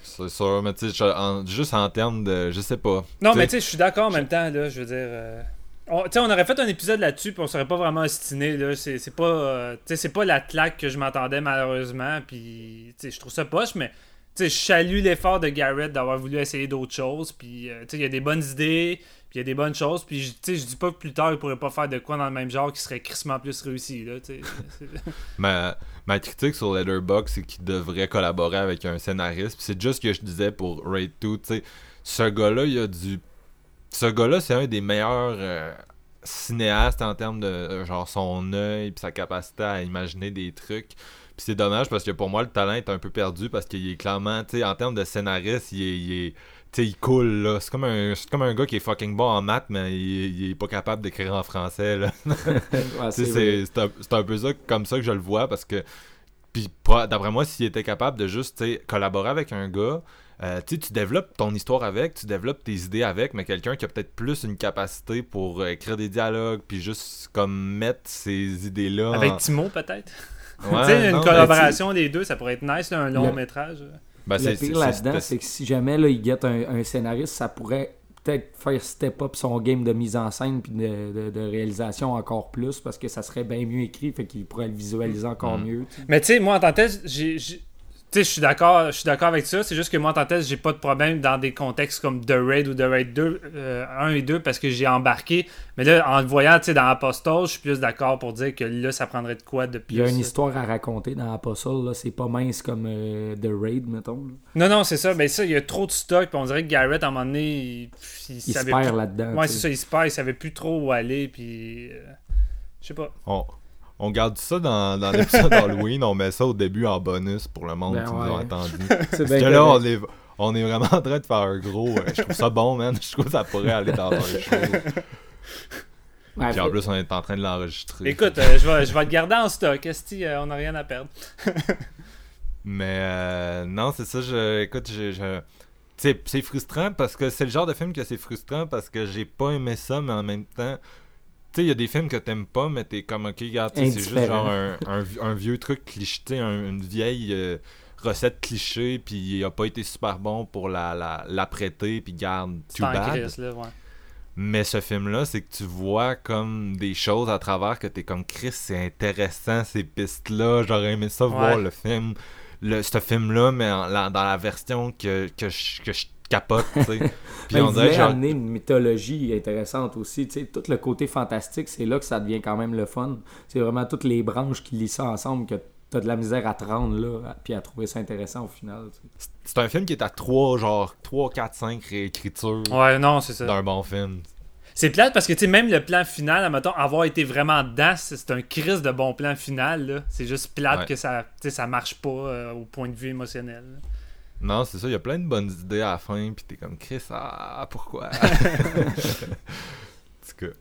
[SPEAKER 1] C'est sûr, mais tu sais, juste en termes de. Je sais pas.
[SPEAKER 2] Non, mais tu sais, je suis d'accord en même temps, là, je veux dire... euh, On, tu sais, on aurait fait un épisode là-dessus, puis on serait pas vraiment ostiné, là. C'est c'est pas, euh, tu sais, c'est pas la claque que je m'attendais, malheureusement, puis, tu sais, je trouve ça poche, mais, je salue l'effort de Garrett d'avoir voulu essayer d'autres choses, puis, euh, il y a des bonnes idées, puis il y a des bonnes choses, puis, je- dis pas que plus tard, il pourrait pas faire de quoi dans le même genre qui serait crissement plus réussi, là,
[SPEAKER 1] Ma, ma critique sur Letterboxd, c'est qu'il devrait collaborer avec un scénariste. C'est juste ce que je disais pour Raid 2. tu sais. Ce gars-là, il a du. Ce gars-là, c'est un des meilleurs euh, cinéastes en termes de euh, genre son œil puis sa capacité à imaginer des trucs. Puis c'est dommage parce que pour moi, le talent est un peu perdu parce qu'il est clairement, tu sais, en termes de scénariste, il est. il est- tu sais, il coule là. C'est comme, un, c'est comme un gars qui est fucking bon en maths, mais il, il est pas capable d'écrire en français là.
[SPEAKER 3] Ouais,
[SPEAKER 1] Tu sais,
[SPEAKER 3] c'est
[SPEAKER 1] un, c'est un peu ça comme ça que je le vois parce que puis d'après moi s'il était capable de juste tu sais, collaborer avec un gars euh, tu sais, tu développes ton histoire avec tu développes tes idées avec mais quelqu'un qui a peut-être plus une capacité pour euh, écrire des dialogues puis juste comme mettre ces idées là
[SPEAKER 2] Avec Timo, peut-être?
[SPEAKER 1] Ouais,
[SPEAKER 2] tu sais, une collaboration des deux, ça pourrait être nice, là, un long
[SPEAKER 3] Le-
[SPEAKER 2] métrage.
[SPEAKER 1] ben,
[SPEAKER 3] le
[SPEAKER 1] c'est-
[SPEAKER 3] pire là-dedans,
[SPEAKER 1] c'est-
[SPEAKER 3] que si jamais là, il guette un, un scénariste, ça pourrait peut-être faire step up son game de mise en scène puis de, de- de réalisation encore plus parce que ça serait bien mieux écrit, fait qu'il pourrait le visualiser encore
[SPEAKER 1] Mm.
[SPEAKER 3] mieux.
[SPEAKER 2] Mais tu sais, moi en tant que tel, j'ai. J'ai- Tu sais, je suis d'accord, je suis d'accord avec ça. C'est juste que moi en tant que tel, j'ai pas de problème dans des contextes comme The Raid ou The Raid 2, euh, 1 et 2 parce que j'ai embarqué. Mais là, en le voyant, tu sais, dans Apostle, je suis plus d'accord pour dire que là, ça prendrait de quoi de plus.
[SPEAKER 3] Il y a une histoire à raconter dans Apostle, là, c'est pas mince comme euh, The Raid, mettons. là.
[SPEAKER 2] Non, non, c'est ça. Mais ça, il y a trop de stock. Puis on dirait que Garrett, à un moment donné, il, il
[SPEAKER 3] Il se
[SPEAKER 2] savait
[SPEAKER 3] perd
[SPEAKER 2] plus-
[SPEAKER 3] là-dedans.
[SPEAKER 2] Ouais, c'est ça, il se perd. Il savait plus trop où aller. Puis. euh, je sais pas.
[SPEAKER 1] On, on garde ça dans, dans l'épisode d'Halloween, on met ça au début en bonus pour le monde
[SPEAKER 3] Ben
[SPEAKER 1] qui nous a entendu.
[SPEAKER 3] C'est
[SPEAKER 1] Parce
[SPEAKER 3] bien
[SPEAKER 1] que là, on est, on est vraiment en train de faire un gros. euh, je trouve ça bon, man. Je trouve que ça pourrait aller dans un show.
[SPEAKER 3] Ouais,
[SPEAKER 1] Puis en plus, on est en train de l'enregistrer.
[SPEAKER 2] Écoute, euh, je, vais, je vais le garder en stock. Est-ce on n'a rien à perdre?
[SPEAKER 1] Mais euh, non, c'est ça. Je, écoute, je, je- c'est, c'est frustrant parce que c'est le genre de film que c'est frustrant parce que j'ai pas aimé ça, mais en même temps, tu sais, il y a des films que t'aimes pas, mais t'es comme, ok, regarde, c'est juste genre un, un, un vieux truc cliché, tu sais, un- une vieille euh, recette cliché, puis il a pas été super bon pour la, la, la prêter, puis garde, too bad.
[SPEAKER 2] crise, là, ouais.
[SPEAKER 1] Mais ce film-là, c'est que tu vois comme des choses à travers que t'es comme Chris, c'est intéressant ces pistes-là. J'aurais aimé ça voir le film, le, ce film-là, mais en- la- dans la version que, que, je, que je capote, tu sais. Puis on dirait genre.
[SPEAKER 3] amener une mythologie intéressante aussi. Tu sais, tout le côté fantastique, c'est là que ça devient quand même le fun. C'est vraiment toutes les branches qui lient ça ensemble que t'as de la misère à te rendre là, puis à trouver ça intéressant au final. tu sais.
[SPEAKER 1] C'est un film qui est à 3, genre 3, 4, 5 réécritures
[SPEAKER 2] Ouais, non, c'est ça.
[SPEAKER 1] d'un bon film.
[SPEAKER 2] C'est plate parce que, tu sais, même le plan final, admettons, avoir été vraiment dedans, c'est un crise de bon plan final, là. C'est juste plate
[SPEAKER 1] Ouais.
[SPEAKER 2] que ça, tu sais, ça marche pas euh, au point de vue émotionnel. là.
[SPEAKER 1] Non, c'est ça, il y a plein de bonnes idées à la fin, puis t'es comme Chris, ah, pourquoi? En tout cas.